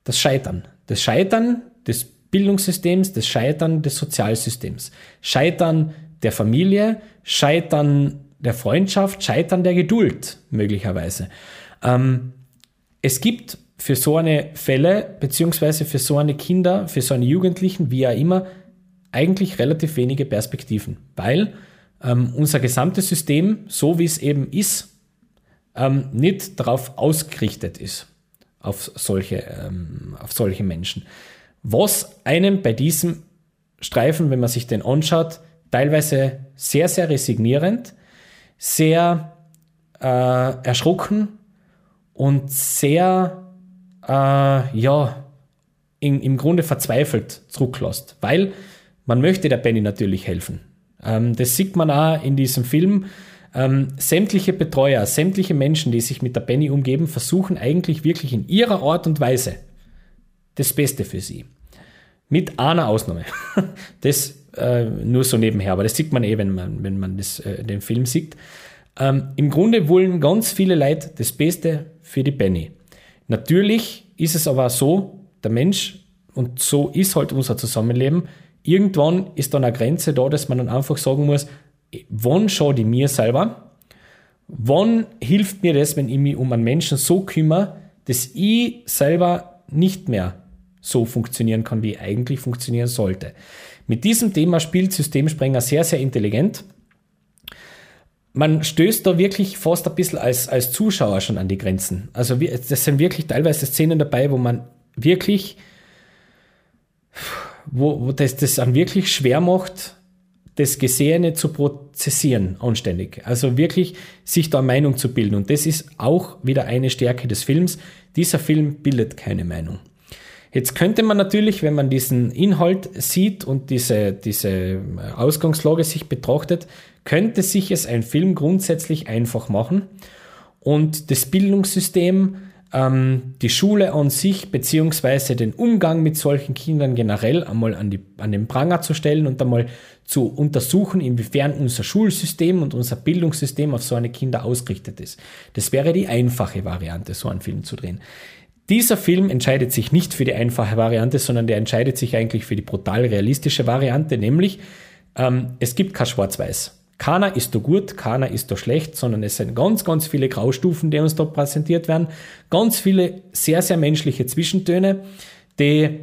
Das Scheitern. Das Scheitern des Bildungssystems, das Scheitern des Sozialsystems. Scheitern der Familie, Scheitern der Freundschaft, Scheitern der Geduld möglicherweise. Ähm, es gibt für so eine Fälle, beziehungsweise für so eine Kinder, für so eine Jugendlichen, wie auch immer, eigentlich relativ wenige Perspektiven, weil ähm, unser gesamtes System, so wie es eben ist, ähm, nicht darauf ausgerichtet ist, auf solche, ähm, auf solche Menschen. Was einem bei diesem Streifen, wenn man sich den anschaut, teilweise sehr, sehr resignierend, sehr äh, erschrocken und sehr, äh, ja, in, im Grunde verzweifelt zurücklässt, weil man möchte der Benny natürlich helfen. Ähm, das sieht man auch in diesem Film. Ähm, sämtliche Betreuer, sämtliche Menschen, die sich mit der Benny umgeben, versuchen eigentlich wirklich in ihrer Art und Weise das Beste für sie. Mit einer Ausnahme. Das äh, nur so nebenher, aber das sieht man eh, wenn man, wenn man das, äh, den Film sieht. Ähm, Im Grunde wollen ganz viele Leute das Beste für die Benny. Natürlich ist es aber so, der Mensch, und so ist halt unser Zusammenleben, irgendwann ist dann eine Grenze da, dass man dann einfach sagen muss, wann schaue ich mir selber, wann hilft mir das, wenn ich mich um einen Menschen so kümmere, dass ich selber nicht mehr so funktionieren kann, wie ich eigentlich funktionieren sollte. Mit diesem Thema spielt Systemsprenger sehr, sehr intelligent man stößt da wirklich fast ein bisschen als, als Zuschauer schon an die Grenzen. Also das sind wirklich teilweise Szenen dabei, wo man wirklich, wo, wo das, das dann wirklich schwer macht, das Gesehene zu prozessieren anständig. Also wirklich sich da Meinung zu bilden. Und das ist auch wieder eine Stärke des Films. Dieser Film bildet keine Meinung. Jetzt könnte man natürlich, wenn man diesen Inhalt sieht und diese, diese Ausgangslage sich betrachtet, könnte sich es ein Film grundsätzlich einfach machen und das Bildungssystem ähm, die Schule an sich beziehungsweise den Umgang mit solchen Kindern generell einmal an, die, an den Pranger zu stellen und einmal zu untersuchen, inwiefern unser Schulsystem und unser Bildungssystem auf so eine Kinder ausgerichtet ist. Das wäre die einfache Variante, so einen Film zu drehen. Dieser Film entscheidet sich nicht für die einfache Variante, sondern der entscheidet sich eigentlich für die brutal realistische Variante, nämlich ähm, es gibt kein Schwarz-Weiß. Keiner ist da gut, keiner ist da schlecht, sondern es sind ganz, ganz viele Graustufen, die uns da präsentiert werden. Ganz viele sehr, sehr menschliche Zwischentöne, die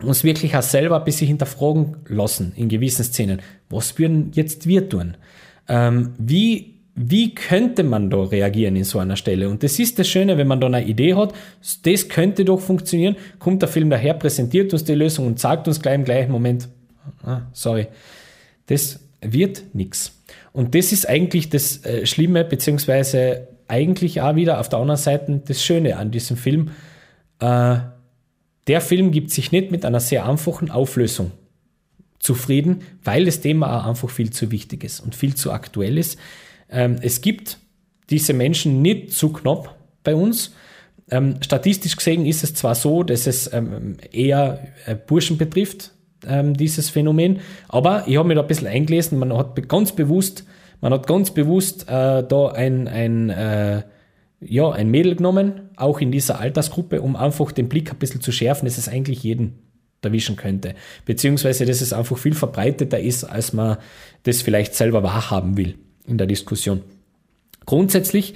uns wirklich auch selber ein bisschen hinterfragen lassen in gewissen Szenen. Was würden jetzt wir tun? Ähm, wie, wie könnte man da reagieren in so einer Stelle? Und das ist das Schöne, wenn man da eine Idee hat, das könnte doch funktionieren, kommt der Film daher, präsentiert uns die Lösung und sagt uns gleich im gleichen Moment, ah, sorry, das wird nichts. Und das ist eigentlich das äh, Schlimme, beziehungsweise eigentlich auch wieder auf der anderen Seite das Schöne an diesem Film. Äh, der Film gibt sich nicht mit einer sehr einfachen Auflösung zufrieden, weil das Thema auch einfach viel zu wichtig ist und viel zu aktuell ist. Ähm, es gibt diese Menschen nicht zu knapp bei uns. Ähm, statistisch gesehen ist es zwar so, dass es ähm, eher äh, Burschen betrifft, ähm, dieses Phänomen. Aber ich habe mich da ein bisschen eingelesen, man hat ganz bewusst, man hat ganz bewusst äh, da ein, ein, äh, ja, ein Mädel genommen, auch in dieser Altersgruppe, um einfach den Blick ein bisschen zu schärfen, dass es eigentlich jeden erwischen könnte. Beziehungsweise, dass es einfach viel verbreiteter ist, als man das vielleicht selber wahrhaben will in der Diskussion. Grundsätzlich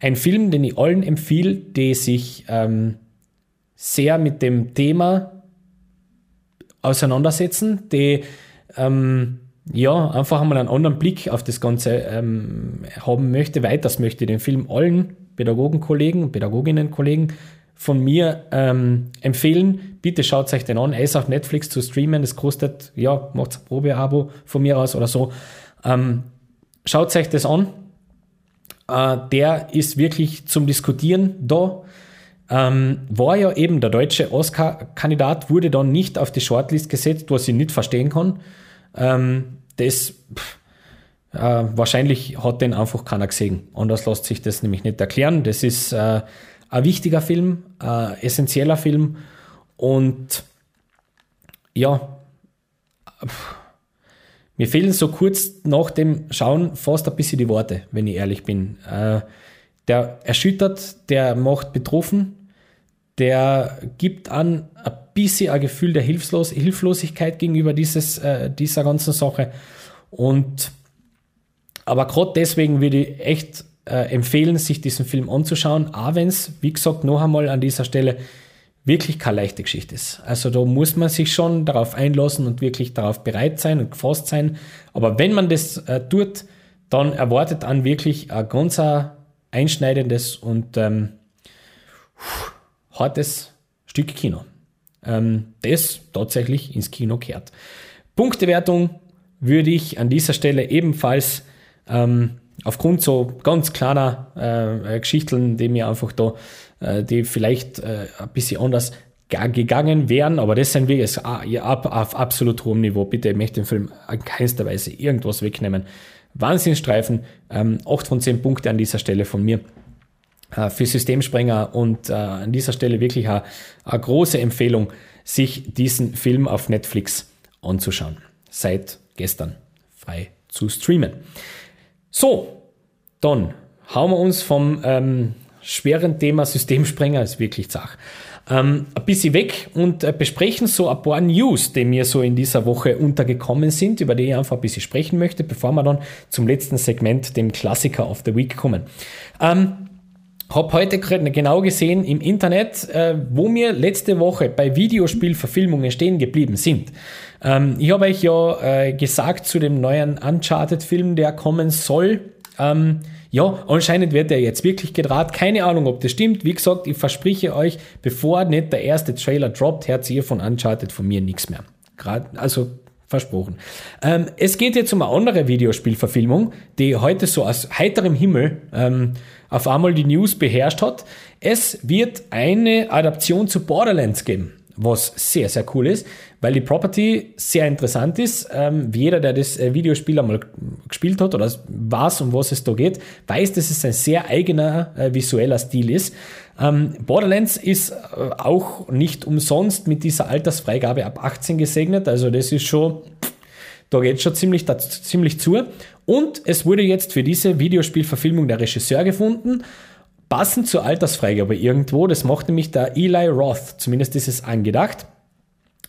ein Film, den ich allen empfehle, die sich ähm, sehr mit dem Thema auseinandersetzen, die ähm, ja einfach einmal einen anderen Blick auf das Ganze ähm, haben möchte, weiters möchte, den Film allen Pädagogenkollegen, Pädagoginnenkollegen von mir ähm, empfehlen. Bitte schaut euch den an. Er ist auf Netflix zu streamen. Das kostet, ja, macht ein Probeabo von mir aus oder so. Ähm, schaut euch das an. Äh, der ist wirklich zum Diskutieren da. Ähm, war ja eben der deutsche Oscar-Kandidat, wurde dann nicht auf die Shortlist gesetzt, was ich nicht verstehen kann. Ähm, das pff, äh, wahrscheinlich hat den einfach keiner gesehen. Anders lässt sich das nämlich nicht erklären. Das ist äh, ein wichtiger Film, ein essentieller Film und ja, pff, mir fehlen so kurz nach dem Schauen fast ein bisschen die Worte, wenn ich ehrlich bin. Äh, der erschüttert, der macht betroffen, der gibt an ein bisschen ein Gefühl der Hilflos Hilflosigkeit gegenüber dieses, äh, dieser ganzen Sache. Und aber gerade deswegen würde ich echt äh, empfehlen, sich diesen Film anzuschauen, auch wenn es, wie gesagt, noch einmal an dieser Stelle wirklich keine leichte Geschichte ist. Also da muss man sich schon darauf einlassen und wirklich darauf bereit sein und gefasst sein. Aber wenn man das äh, tut, dann erwartet an wirklich ein ganz einschneidendes und ähm, hartes Stück Kino. Ähm, das tatsächlich ins Kino kehrt. Punktewertung würde ich an dieser Stelle ebenfalls ähm, aufgrund so ganz kleiner äh, Geschichten, die mir einfach da, äh, die vielleicht äh, ein bisschen anders gegangen wären, aber das sind wir jetzt ab, auf absolut hohem Niveau. Bitte, ich möchte den Film in keinster Weise irgendwas wegnehmen. Wahnsinnsstreifen, ähm, 8 von 10 Punkte an dieser Stelle von mir. Äh, für Systemsprenger und äh, an dieser Stelle wirklich eine, große Empfehlung, sich diesen Film auf Netflix anzuschauen. Seit gestern frei zu streamen. So, dann hauen wir uns vom ähm, schweren Thema Systemsprenger, ist wirklich zach, ähm, ein bisschen weg und äh, besprechen so ein paar News, die mir so in dieser Woche untergekommen sind, über die ich einfach ein bisschen sprechen möchte, bevor wir dann zum letzten Segment, dem Klassiker of the Week, kommen. Ähm, habe heute genau gesehen im Internet, äh, wo mir letzte Woche bei Videospielverfilmungen stehen geblieben sind. Ähm, ich habe euch ja äh, gesagt zu dem neuen Uncharted-Film, der kommen soll. Ähm, ja, anscheinend wird er jetzt wirklich gedraht. Keine Ahnung, ob das stimmt. Wie gesagt, ich verspreche euch, bevor nicht der erste Trailer droppt, hört ihr von Uncharted von mir nichts mehr. Gerade, also versprochen. Ähm, es geht jetzt um eine andere Videospielverfilmung, die heute so aus heiterem Himmel ähm, auf einmal die News beherrscht hat. Es wird eine Adaption zu Borderlands geben was sehr, sehr cool ist, weil die Property sehr interessant ist. Ähm, jeder, der das äh, Videospiel einmal gespielt hat oder weiß, um was es da geht, weiß, dass es ein sehr eigener äh, visueller Stil ist. Ähm, Borderlands ist äh, auch nicht umsonst mit dieser Altersfreigabe ab 18 gesegnet, also das ist schon, da geht schon ziemlich, da, ziemlich zu. Und es wurde jetzt für diese Videospielverfilmung der Regisseur gefunden Passend zur Altersfreigabe irgendwo, das macht nämlich der Eli Roth, zumindest ist es angedacht,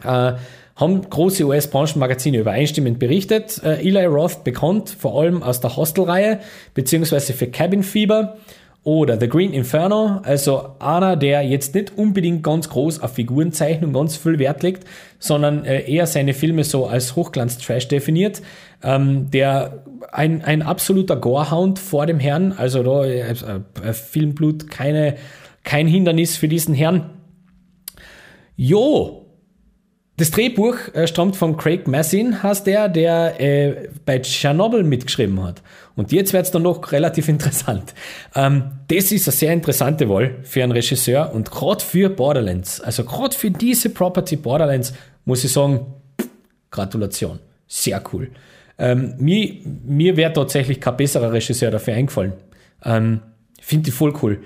äh, haben große US-Branchenmagazine übereinstimmend berichtet. Äh, Eli Roth bekannt vor allem aus der Hostel-Reihe, beziehungsweise für Cabin Fever oder The Green Inferno, also einer, der jetzt nicht unbedingt ganz groß auf Figurenzeichnung ganz viel Wert legt, sondern äh, eher seine Filme so als Hochglanz-Trash definiert, ähm, der ein, ein absoluter Gorehound vor dem Herrn, also da äh, äh, Filmblut keine, kein Hindernis für diesen Herrn. Jo, das Drehbuch äh, stammt von Craig Massin, heißt der, der äh, bei Chernobyl mitgeschrieben hat. Und jetzt wird es dann noch relativ interessant. Ähm, das ist eine sehr interessante Wahl für einen Regisseur und gerade für Borderlands, also gerade für diese Property Borderlands, muss ich sagen, Gratulation. Sehr cool. Ähm, mir mir wäre tatsächlich kein besserer Regisseur dafür eingefallen. Ähm, Finde ich voll cool.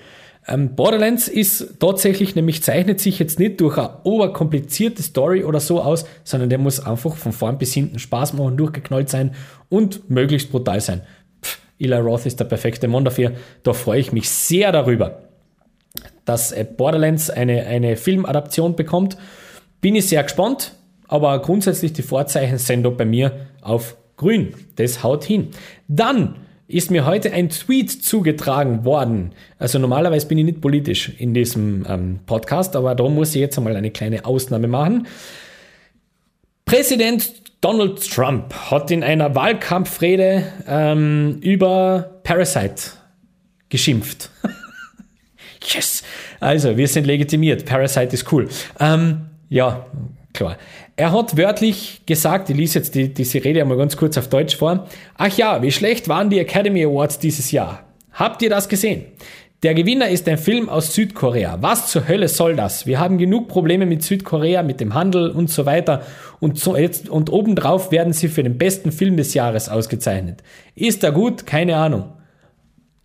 Ähm, Borderlands ist tatsächlich, nämlich zeichnet sich jetzt nicht durch eine oberkomplizierte Story oder so aus, sondern der muss einfach von vorn bis hinten Spaß machen, durchgeknallt sein und möglichst brutal sein. Pff, Eli Roth ist der perfekte Mann dafür. Da freue ich mich sehr darüber, dass äh, Borderlands eine, eine Filmadaption bekommt. Bin ich sehr gespannt, aber grundsätzlich die Vorzeichen sind da bei mir auf grün. Das haut hin. Dann ist mir heute ein Tweet zugetragen worden. Also normalerweise bin ich nicht politisch in diesem ähm, Podcast, aber darum muss ich jetzt einmal eine kleine Ausnahme machen. Präsident Donald Trump hat in einer Wahlkampfrede ähm, über Parasite geschimpft. yes! Also, wir sind legitimiert. Parasite ist cool. Ähm, ja, klar. Er hat wörtlich gesagt, ich lese jetzt die, diese Rede einmal ganz kurz auf Deutsch vor. Ach ja, wie schlecht waren die Academy Awards dieses Jahr? Habt ihr das gesehen? Der Gewinner ist ein Film aus Südkorea. Was zur Hölle soll das? Wir haben genug Probleme mit Südkorea, mit dem Handel und so weiter. Und, so jetzt, und obendrauf werden sie für den besten Film des Jahres ausgezeichnet. Ist er gut? Keine Ahnung.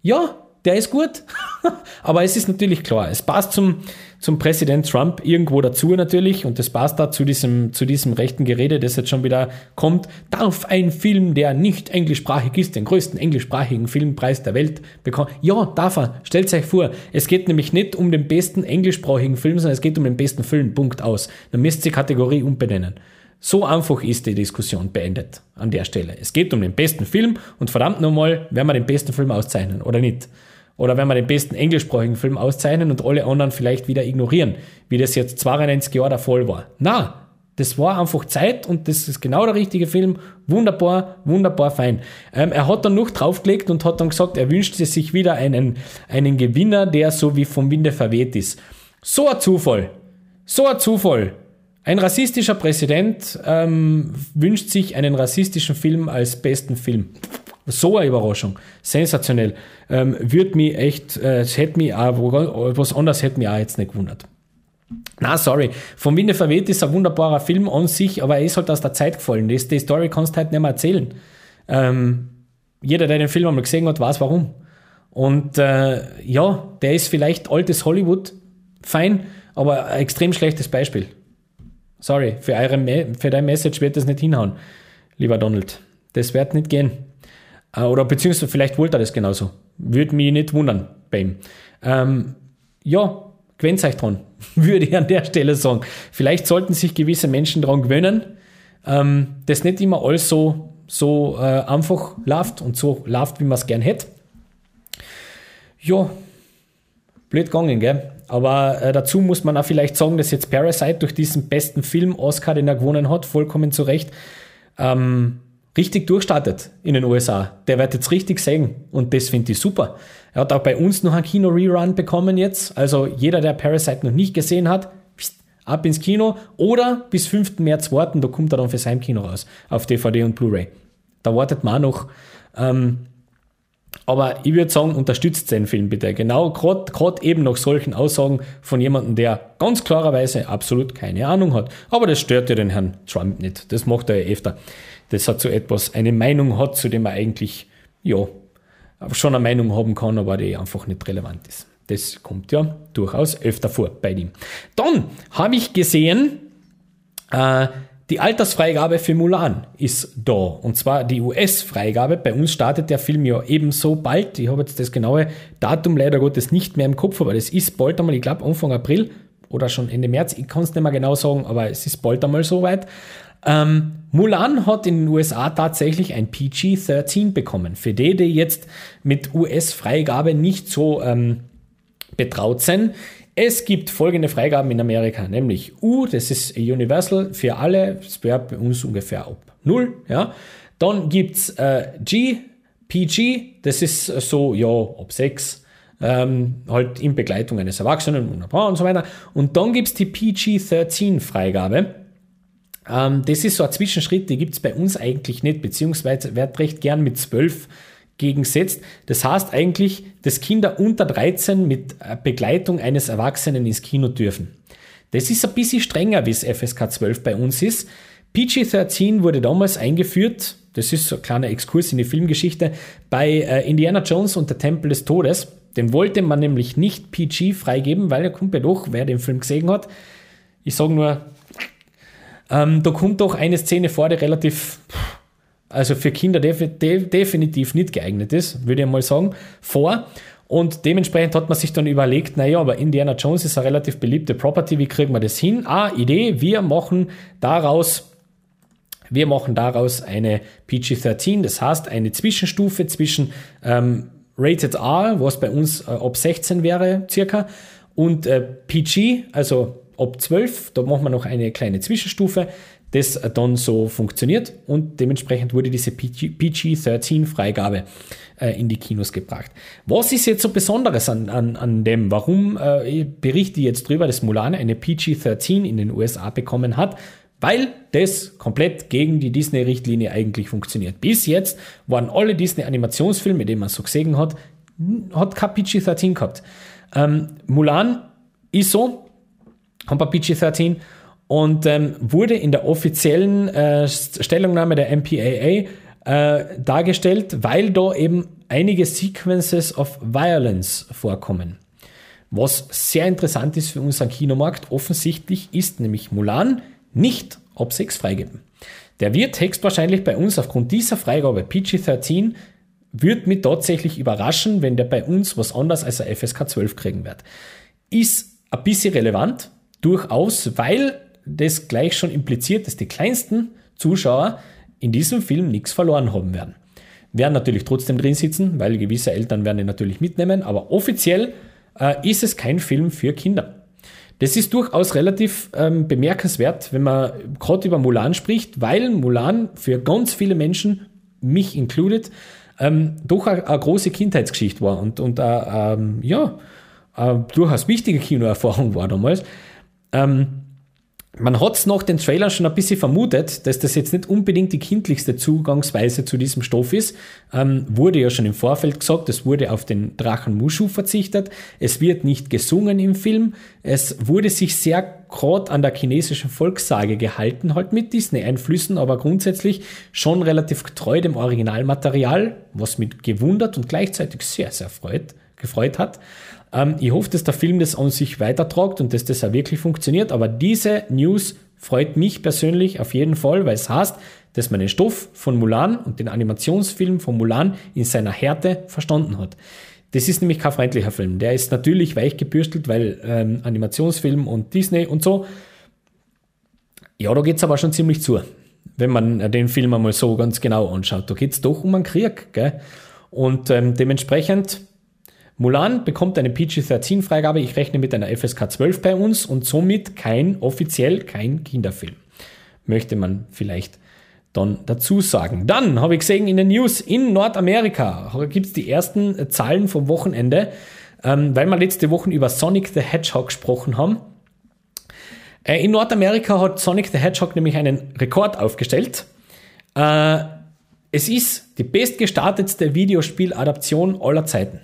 Ja, der ist gut. Aber es ist natürlich klar, es passt zum, zum Präsident Trump irgendwo dazu natürlich und das passt da zu diesem, zu diesem rechten Gerede, das jetzt schon wieder kommt. Darf ein Film, der nicht englischsprachig ist, den größten englischsprachigen Filmpreis der Welt bekommen? Ja, darf er. Stellt euch vor, es geht nämlich nicht um den besten englischsprachigen Film, sondern es geht um den besten Film. Punkt aus. Dann müsst ihr Kategorie umbenennen. So einfach ist die Diskussion beendet an der Stelle. Es geht um den besten Film und verdammt nochmal, werden wir den besten Film auszeichnen oder nicht. Oder wenn wir den besten englischsprachigen Film auszeichnen und alle anderen vielleicht wieder ignorieren, wie das jetzt 92 Jahre der Fall war. Na, das war einfach Zeit und das ist genau der richtige Film. Wunderbar, wunderbar fein. Ähm, er hat dann noch draufgelegt und hat dann gesagt, er wünscht sich wieder einen, einen Gewinner, der so wie vom Winde verweht ist. So ein Zufall. So ein Zufall. Ein rassistischer Präsident ähm, wünscht sich einen rassistischen Film als besten Film. So eine Überraschung. Sensationell. Ähm, würde mich echt, äh, es hätte mich auch, was anderes hätte mich auch jetzt nicht gewundert. Na, sorry. Vom Winde verweht ist ein wunderbarer Film an sich, aber er ist halt aus der Zeit gefallen. Das, die Story kannst du halt nicht mehr erzählen. Ähm, jeder, der den Film einmal gesehen hat, weiß warum. Und äh, ja, der ist vielleicht altes Hollywood, fein, aber ein extrem schlechtes Beispiel. Sorry, für, eure, für dein Message wird das nicht hinhauen, lieber Donald. Das wird nicht gehen. Äh, oder beziehungsweise vielleicht wollte er das genauso. Würde mich nicht wundern bei ihm. Ähm, ja, gewöhnt euch dran, würde ich an der Stelle sagen. Vielleicht sollten sich gewisse Menschen daran gewöhnen, ähm, dass nicht immer alles so, so äh, einfach läuft und so läuft, wie man es gern hätte. Ja, blöd gegangen, gell? Aber äh, dazu muss man auch vielleicht sagen, dass jetzt Parasite durch diesen besten Film Oscar, den er gewonnen hat, vollkommen zu Recht, ähm, richtig durchstartet in den USA. Der wird jetzt richtig sehen und das finde ich super. Er hat auch bei uns noch einen Kino-Rerun bekommen jetzt. Also jeder, der Parasite noch nicht gesehen hat, ab ins Kino oder bis 5. März warten, da kommt er dann fürs Heimkino raus auf DVD und Blu-ray. Da wartet man auch noch. Ähm, aber ich würde sagen, unterstützt den Film bitte. Genau, gerade eben nach solchen Aussagen von jemandem, der ganz klarerweise absolut keine Ahnung hat. Aber das stört ja den Herrn Trump nicht. Das macht er ja öfter. Das hat so etwas, eine Meinung hat, zu dem er eigentlich, ja, schon eine Meinung haben kann, aber die einfach nicht relevant ist. Das kommt ja durchaus öfter vor bei ihm. Dann habe ich gesehen, äh, die Altersfreigabe für Mulan ist da. Und zwar die US-Freigabe. Bei uns startet der Film ja ebenso bald. Ich habe jetzt das genaue Datum leider Gottes nicht mehr im Kopf, aber das ist bald einmal, ich glaube Anfang April oder schon Ende März. Ich kann es nicht mehr genau sagen, aber es ist bald einmal soweit. Ähm, Mulan hat in den USA tatsächlich ein PG-13 bekommen. Für die, die jetzt mit US-Freigabe nicht so ähm, betraut sind, es gibt folgende Freigaben in Amerika, nämlich U, das ist Universal für alle, das wäre bei uns ungefähr ab 0. Ja. Dann gibt es äh, G, PG, das ist so, ja, ab 6, ähm, halt in Begleitung eines Erwachsenen und so weiter. Und dann gibt es die PG-13-Freigabe. Ähm, das ist so ein Zwischenschritt, die gibt es bei uns eigentlich nicht, beziehungsweise wird recht gern mit 12 gegensetzt. Das heißt eigentlich, dass Kinder unter 13 mit äh, Begleitung eines Erwachsenen ins Kino dürfen. Das ist ein bisschen strenger, wie es FSK 12 bei uns ist. PG-13 wurde damals eingeführt, das ist so ein kleiner Exkurs in die Filmgeschichte, bei äh, Indiana Jones und der Tempel des Todes. Den wollte man nämlich nicht PG freigeben, weil er kommt ja doch, wer den Film gesehen hat. Ich sage nur, ähm, da kommt doch eine Szene vor, die relativ also für Kinder def def definitiv nicht geeignet ist, würde ich mal sagen, vor. Und dementsprechend hat man sich dann überlegt, naja, aber Indiana Jones ist eine relativ beliebte Property, wie kriegen wir das hin? Ah, Idee, wir machen daraus wir machen daraus eine PG-13, das heißt eine Zwischenstufe zwischen ähm, Rated R, was bei uns äh, ab 16 wäre, circa, und äh, PG, also ab 12, da machen wir noch eine kleine Zwischenstufe das dann so funktioniert und dementsprechend wurde diese PG-13-Freigabe äh, in die Kinos gebracht. Was ist jetzt so Besonderes an, an, an dem? Warum äh, berichte ich jetzt drüber, dass Mulan eine PG-13 in den USA bekommen hat? Weil das komplett gegen die Disney-Richtlinie eigentlich funktioniert. Bis jetzt waren alle Disney-Animationsfilme, die man so gesehen hat, hat kein PG-13 gehabt. Ähm, Mulan ist so, wir PG-13 und ähm, wurde in der offiziellen äh, Stellungnahme der MPAA äh, dargestellt, weil da eben einige Sequences of Violence vorkommen. Was sehr interessant ist für unseren Kinomarkt, offensichtlich ist nämlich Mulan nicht ob 6 freigeben. Der wird höchstwahrscheinlich bei uns aufgrund dieser Freigabe PG-13 wird mich tatsächlich überraschen, wenn der bei uns was anderes als ein FSK 12 kriegen wird. Ist ein bisschen relevant, durchaus, weil das gleich schon impliziert, dass die kleinsten Zuschauer in diesem Film nichts verloren haben werden. Werden natürlich trotzdem drin sitzen, weil gewisse Eltern werden ihn natürlich mitnehmen, aber offiziell äh, ist es kein Film für Kinder. Das ist durchaus relativ ähm, bemerkenswert, wenn man gerade über Mulan spricht, weil Mulan für ganz viele Menschen, mich included, ähm, doch eine, große Kindheitsgeschichte war und, und äh, ähm, ja, eine durchaus wichtige Kinoerfahrung war damals. Ähm, man hat es nach den Trailern schon ein bisschen vermutet, dass das jetzt nicht unbedingt die kindlichste Zugangsweise zu diesem Stoff ist. Ähm, wurde ja schon im Vorfeld gesagt, es wurde auf den Drachen Mushu verzichtet. Es wird nicht gesungen im Film. Es wurde sich sehr gerade an der chinesischen Volkssage gehalten, halt mit Disney-Einflüssen, aber grundsätzlich schon relativ treu dem Originalmaterial, was mich gewundert und gleichzeitig sehr, sehr freut, gefreut hat. Ähm, ich hoffe, dass der Film das an sich weitertragt und dass das auch wirklich funktioniert. Aber diese News freut mich persönlich auf jeden Fall, weil es heißt, dass man den Stoff von Mulan und den Animationsfilm von Mulan in seiner Härte verstanden hat. Das ist nämlich kein freundlicher Film. Der ist natürlich weich gebürstelt, weil ähm, Animationsfilm und Disney und so. Ja, da geht es aber schon ziemlich zu, wenn man den Film einmal so ganz genau anschaut. Da geht es doch um einen Krieg. Gell? Und ähm, dementsprechend Mulan bekommt eine PG-13-Freigabe, ich rechne mit einer FSK 12 bei uns und somit kein, offiziell kein Kinderfilm. Möchte man vielleicht dann dazu sagen. Dann habe ich gesehen in den News in Nordamerika gibt es die ersten Zahlen vom Wochenende, ähm, weil wir letzte Woche über Sonic the Hedgehog gesprochen haben. Äh, in Nordamerika hat Sonic the Hedgehog nämlich einen Rekord aufgestellt. Äh, es ist die bestgestartetste Videospieladaption aller Zeiten.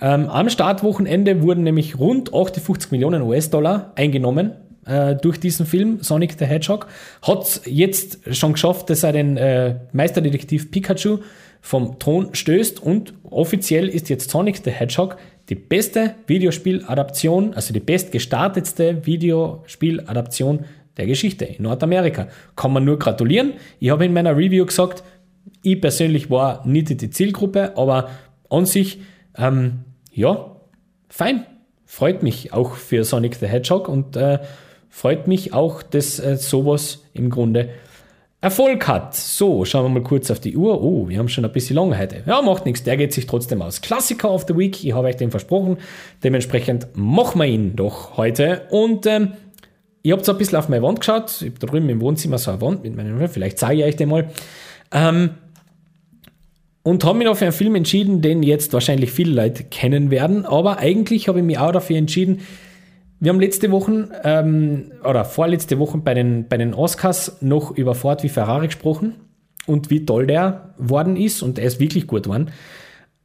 Ähm, am Startwochenende wurden nämlich rund 58 Millionen US-Dollar eingenommen äh, durch diesen Film, Sonic the Hedgehog. Hat jetzt schon geschafft, dass er den äh, Meisterdetektiv Pikachu vom Thron stößt und offiziell ist jetzt Sonic the Hedgehog die beste Videospieladaption, also die bestgestartetste Videospieladaption der Geschichte in Nordamerika. Kann man nur gratulieren. Ich habe in meiner Review gesagt, ich persönlich war nicht die Zielgruppe, aber an sich, ähm, ja, fein. Freut mich auch für Sonic the Hedgehog und äh, freut mich auch, dass äh, sowas im Grunde Erfolg hat. So, schauen wir mal kurz auf die Uhr. Oh, wir haben schon ein bisschen lange heute. Ja, macht nichts, der geht sich trotzdem aus. Klassiker of the Week, ich habe euch den versprochen. Dementsprechend machen wir ihn doch heute. Und ähm, ich habe so ein bisschen auf meine Wand geschaut. Ich habe da drüben im Wohnzimmer so eine Wand mit meinen, vielleicht zeige ich euch den mal. Ähm, und habe mich noch für einen Film entschieden, den jetzt wahrscheinlich viele Leute kennen werden. Aber eigentlich habe ich mich auch dafür entschieden, wir haben letzte Woche ähm, oder vorletzte Woche bei den, bei den Oscars noch über Ford wie Ferrari gesprochen und wie toll der worden ist und er ist wirklich gut geworden.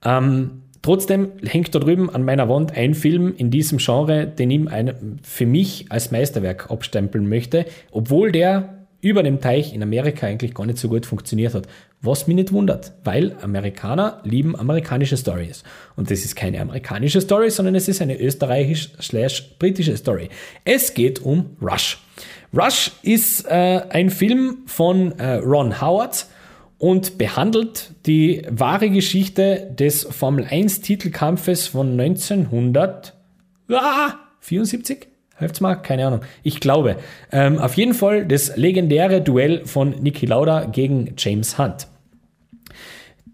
Ähm, trotzdem hängt da drüben an meiner Wand ein Film in diesem Genre, den ich für mich als Meisterwerk abstempeln möchte, obwohl der über dem Teich in Amerika eigentlich gar nicht so gut funktioniert hat. Was mich nicht wundert, weil Amerikaner lieben amerikanische Stories. Und das ist keine amerikanische Story, sondern es ist eine österreichisch-britische Story. Es geht um Rush. Rush ist äh, ein Film von äh, Ron Howard und behandelt die wahre Geschichte des Formel 1 Titelkampfes von 1974. Helft's mal? Keine Ahnung. Ich glaube. Ähm, auf jeden Fall das legendäre Duell von Niki Lauda gegen James Hunt.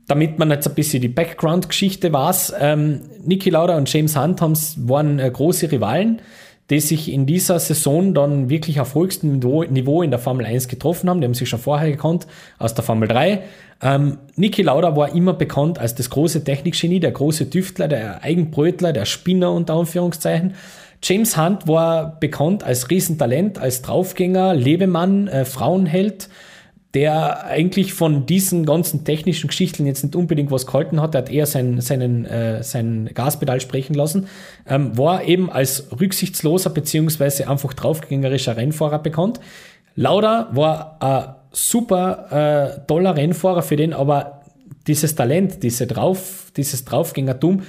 Damit man jetzt ein bisschen die Background-Geschichte weiß, ähm, Niki Lauda und James Hunt waren äh, große Rivalen, die sich in dieser Saison dann wirklich auf höchstem Niveau in der Formel 1 getroffen haben. Die haben sich schon vorher gekannt aus der Formel 3. Ähm, Niki Lauda war immer bekannt als das große Technikgenie, der große Tüftler, der Eigenbrötler, der Spinner unter Anführungszeichen. James Hunt war bekannt als Riesentalent, als Draufgänger, Lebemann, äh, Frauenheld, der eigentlich von diesen ganzen technischen Geschichten jetzt nicht unbedingt was gehalten hat. Er hat eher sein, seinen, äh, sein Gaspedal sprechen lassen. Ähm, war eben als rücksichtsloser beziehungsweise einfach draufgängerischer Rennfahrer bekannt. Lauda war ein super äh, toller Rennfahrer, für den aber dieses Talent, diese Drauf, dieses Draufgängertum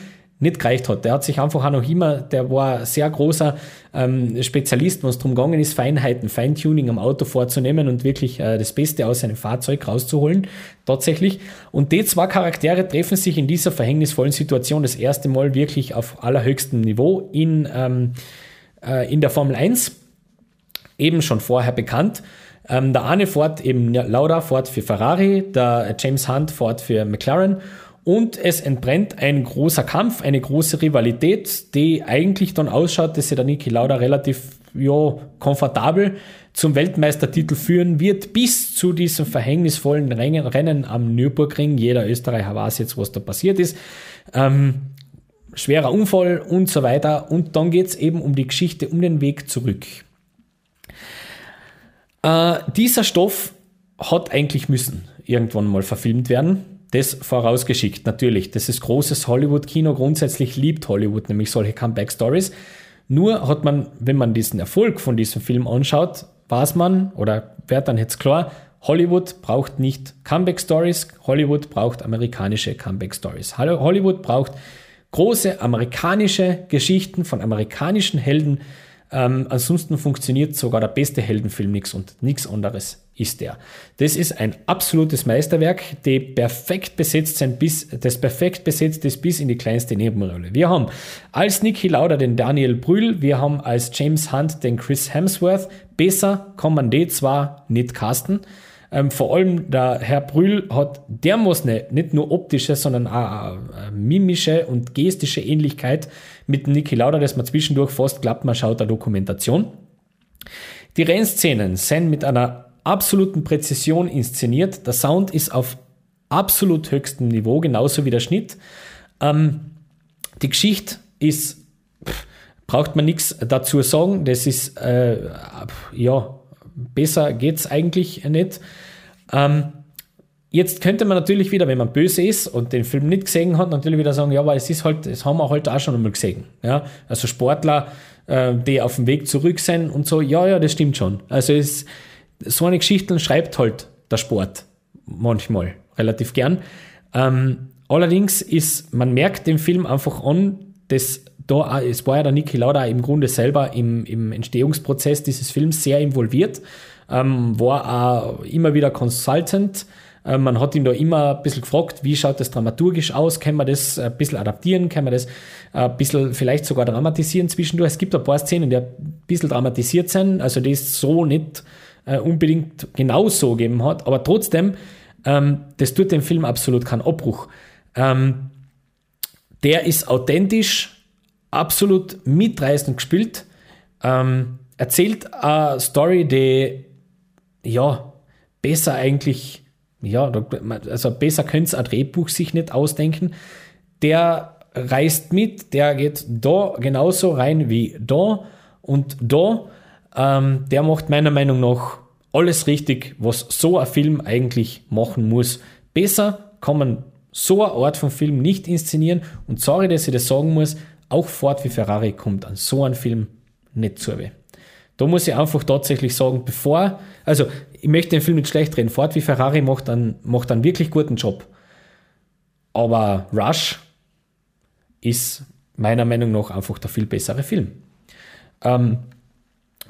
nicht gereicht hat. Der hat sich einfach auch noch immer, der war ein sehr großer ähm, Spezialist, wenn es darum gegangen ist, Feinheiten, Feintuning am Auto vorzunehmen und wirklich äh, das Beste aus seinem Fahrzeug rauszuholen, tatsächlich. Und die zwei Charaktere treffen sich in dieser verhängnisvollen Situation das erste Mal wirklich auf allerhöchstem Niveau in, ähm, äh, in der Formel 1, eben schon vorher bekannt. Ähm, der eine fährt eben Lauda fährt für Ferrari, der James Hunt fährt für McLaren und es entbrennt ein großer Kampf, eine große Rivalität, die eigentlich dann ausschaut, dass sich der Niki Lauda relativ ja, komfortabel zum Weltmeistertitel führen wird, bis zu diesem verhängnisvollen Rennen am Nürburgring. Jeder Österreicher weiß jetzt, was da passiert ist. Ähm, schwerer Unfall und so weiter. Und dann geht es eben um die Geschichte, um den Weg zurück. Äh, dieser Stoff hat eigentlich müssen irgendwann mal verfilmt werden. Das vorausgeschickt, natürlich. Das ist großes Hollywood-Kino. Grundsätzlich liebt Hollywood nämlich solche Comeback-Stories. Nur hat man, wenn man diesen Erfolg von diesem Film anschaut, weiß man oder wird dann jetzt klar, Hollywood braucht nicht Comeback-Stories, Hollywood braucht amerikanische Comeback-Stories. Hollywood braucht große amerikanische Geschichten von amerikanischen Helden, ähm, ansonsten funktioniert sogar der beste Heldenfilm nichts und nichts anderes ist der. Das ist ein absolutes Meisterwerk, die perfekt besetzt sind bis, das perfekt besetzt ist bis in die kleinste Nebenrolle. Wir haben als Niki Lauda den Daniel Brühl, wir haben als James Hunt den Chris Hemsworth. Besser kann man die zwar nicht casten, ähm, vor allem der Herr Brühl hat dermaßen nicht nur optische, sondern auch äh, mimische und gestische Ähnlichkeit mit Niki Lauda, dass man zwischendurch fast glaubt, man schaut eine Dokumentation. Die Rennszenen sind mit einer absoluten Präzision inszeniert. Der Sound ist auf absolut höchstem Niveau, genauso wie der Schnitt. Ähm, die Geschichte ist, pff, braucht man nichts dazu sagen. Das ist, äh, ja, besser geht es eigentlich nicht. Ähm, jetzt könnte man natürlich wieder, wenn man böse ist und den Film nicht gesehen hat, natürlich wieder sagen, ja, aber es ist halt, das haben wir halt auch schon einmal gesehen. Ja? Also Sportler, äh, die auf dem Weg zurück sind und so, ja, ja, das stimmt schon. Also es, so eine Geschichte schreibt halt der Sport manchmal relativ gern. Ähm, allerdings ist, man merkt dem Film einfach an, dass da, es war ja der Niki Lauda im Grunde selber im, im Entstehungsprozess dieses Films sehr involviert, ähm, war auch immer wieder Consultant. Ähm, man hat ihn da immer ein bisschen gefragt, wie schaut das dramaturgisch aus? Können wir das ein bisschen adaptieren? Können wir das ein bisschen vielleicht sogar dramatisieren zwischendurch? Es gibt ein paar Szenen, die ein bisschen dramatisiert sind, also die es so nicht äh, unbedingt genauso gegeben hat, aber trotzdem, ähm, das tut dem Film absolut keinen Abbruch. Ähm, der ist authentisch, absolut mitreißend gespielt. Ähm, erzählt eine Story, die ja besser eigentlich, ja, also besser könnte es ein Drehbuch sich nicht ausdenken. Der reißt mit, der geht da genauso rein wie da und da. Ähm, der macht meiner Meinung nach alles richtig, was so ein Film eigentlich machen muss. Besser kann man so eine Art von Film nicht inszenieren und sorry, dass ich das sagen muss, auch Ford wie Ferrari kommt an so einen Film nicht zu. Da muss ich einfach tatsächlich sagen, bevor, also ich möchte den Film nicht schlecht reden, Ford wie Ferrari macht einen, macht einen wirklich guten Job. Aber Rush ist meiner Meinung nach einfach der viel bessere Film. Ähm,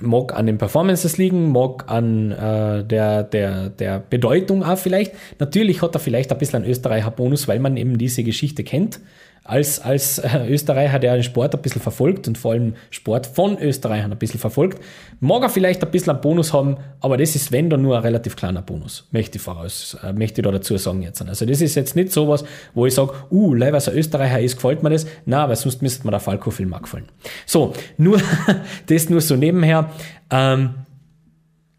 mag an den Performances liegen, mag an äh, der, der, der Bedeutung auch vielleicht. Natürlich hat er vielleicht ein bisschen einen Österreicher Bonus, weil man eben diese Geschichte kennt als, als äh, Österreicher, der den Sport ein bisschen verfolgt und vor allem Sport von Österreichern ein bisschen verfolgt, mag er vielleicht ein bisschen einen Bonus haben, aber das ist, wenn dann nur ein relativ kleiner Bonus, möchte ich voraus, äh, möchte ich da dazu sagen jetzt. Also das ist jetzt nicht sowas, wo ich sage, uh, leider was ein Österreicher ist, gefällt mir das. Na, weil sonst müsste mir der Falco-Film auch gefallen. So, nur, das nur so nebenher. Ähm,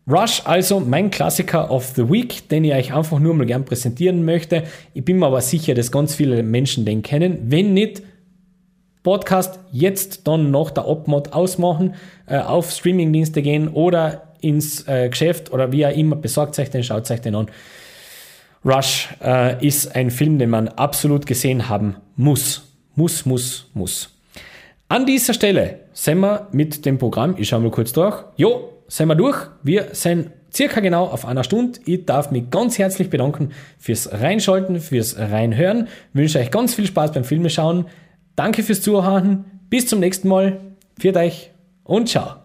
Rush, also mein Klassiker of the Week, den ich euch einfach nur mal gern präsentieren möchte. Ich bin mir aber sicher, dass ganz viele Menschen den kennen. Wenn nicht, Podcast jetzt dann nach der Obmod ausmachen, äh, auf Streamingdienste gehen oder ins äh, Geschäft oder wie auch immer, besorgt euch den, schaut euch den an. Rush äh, ist ein Film, den man absolut gesehen haben muss. Muss, muss, muss. An dieser Stelle sind wir mit dem Programm, ich schaue mal kurz durch. Jo, sind wir durch. Wir sind circa genau auf einer Stunde. Ich darf mich ganz herzlich bedanken fürs Reinschalten, fürs Reinhören. Ich wünsche euch ganz viel Spaß beim Filmeschauen. Danke fürs Zuhören. Bis zum nächsten Mal. Viert euch und ciao.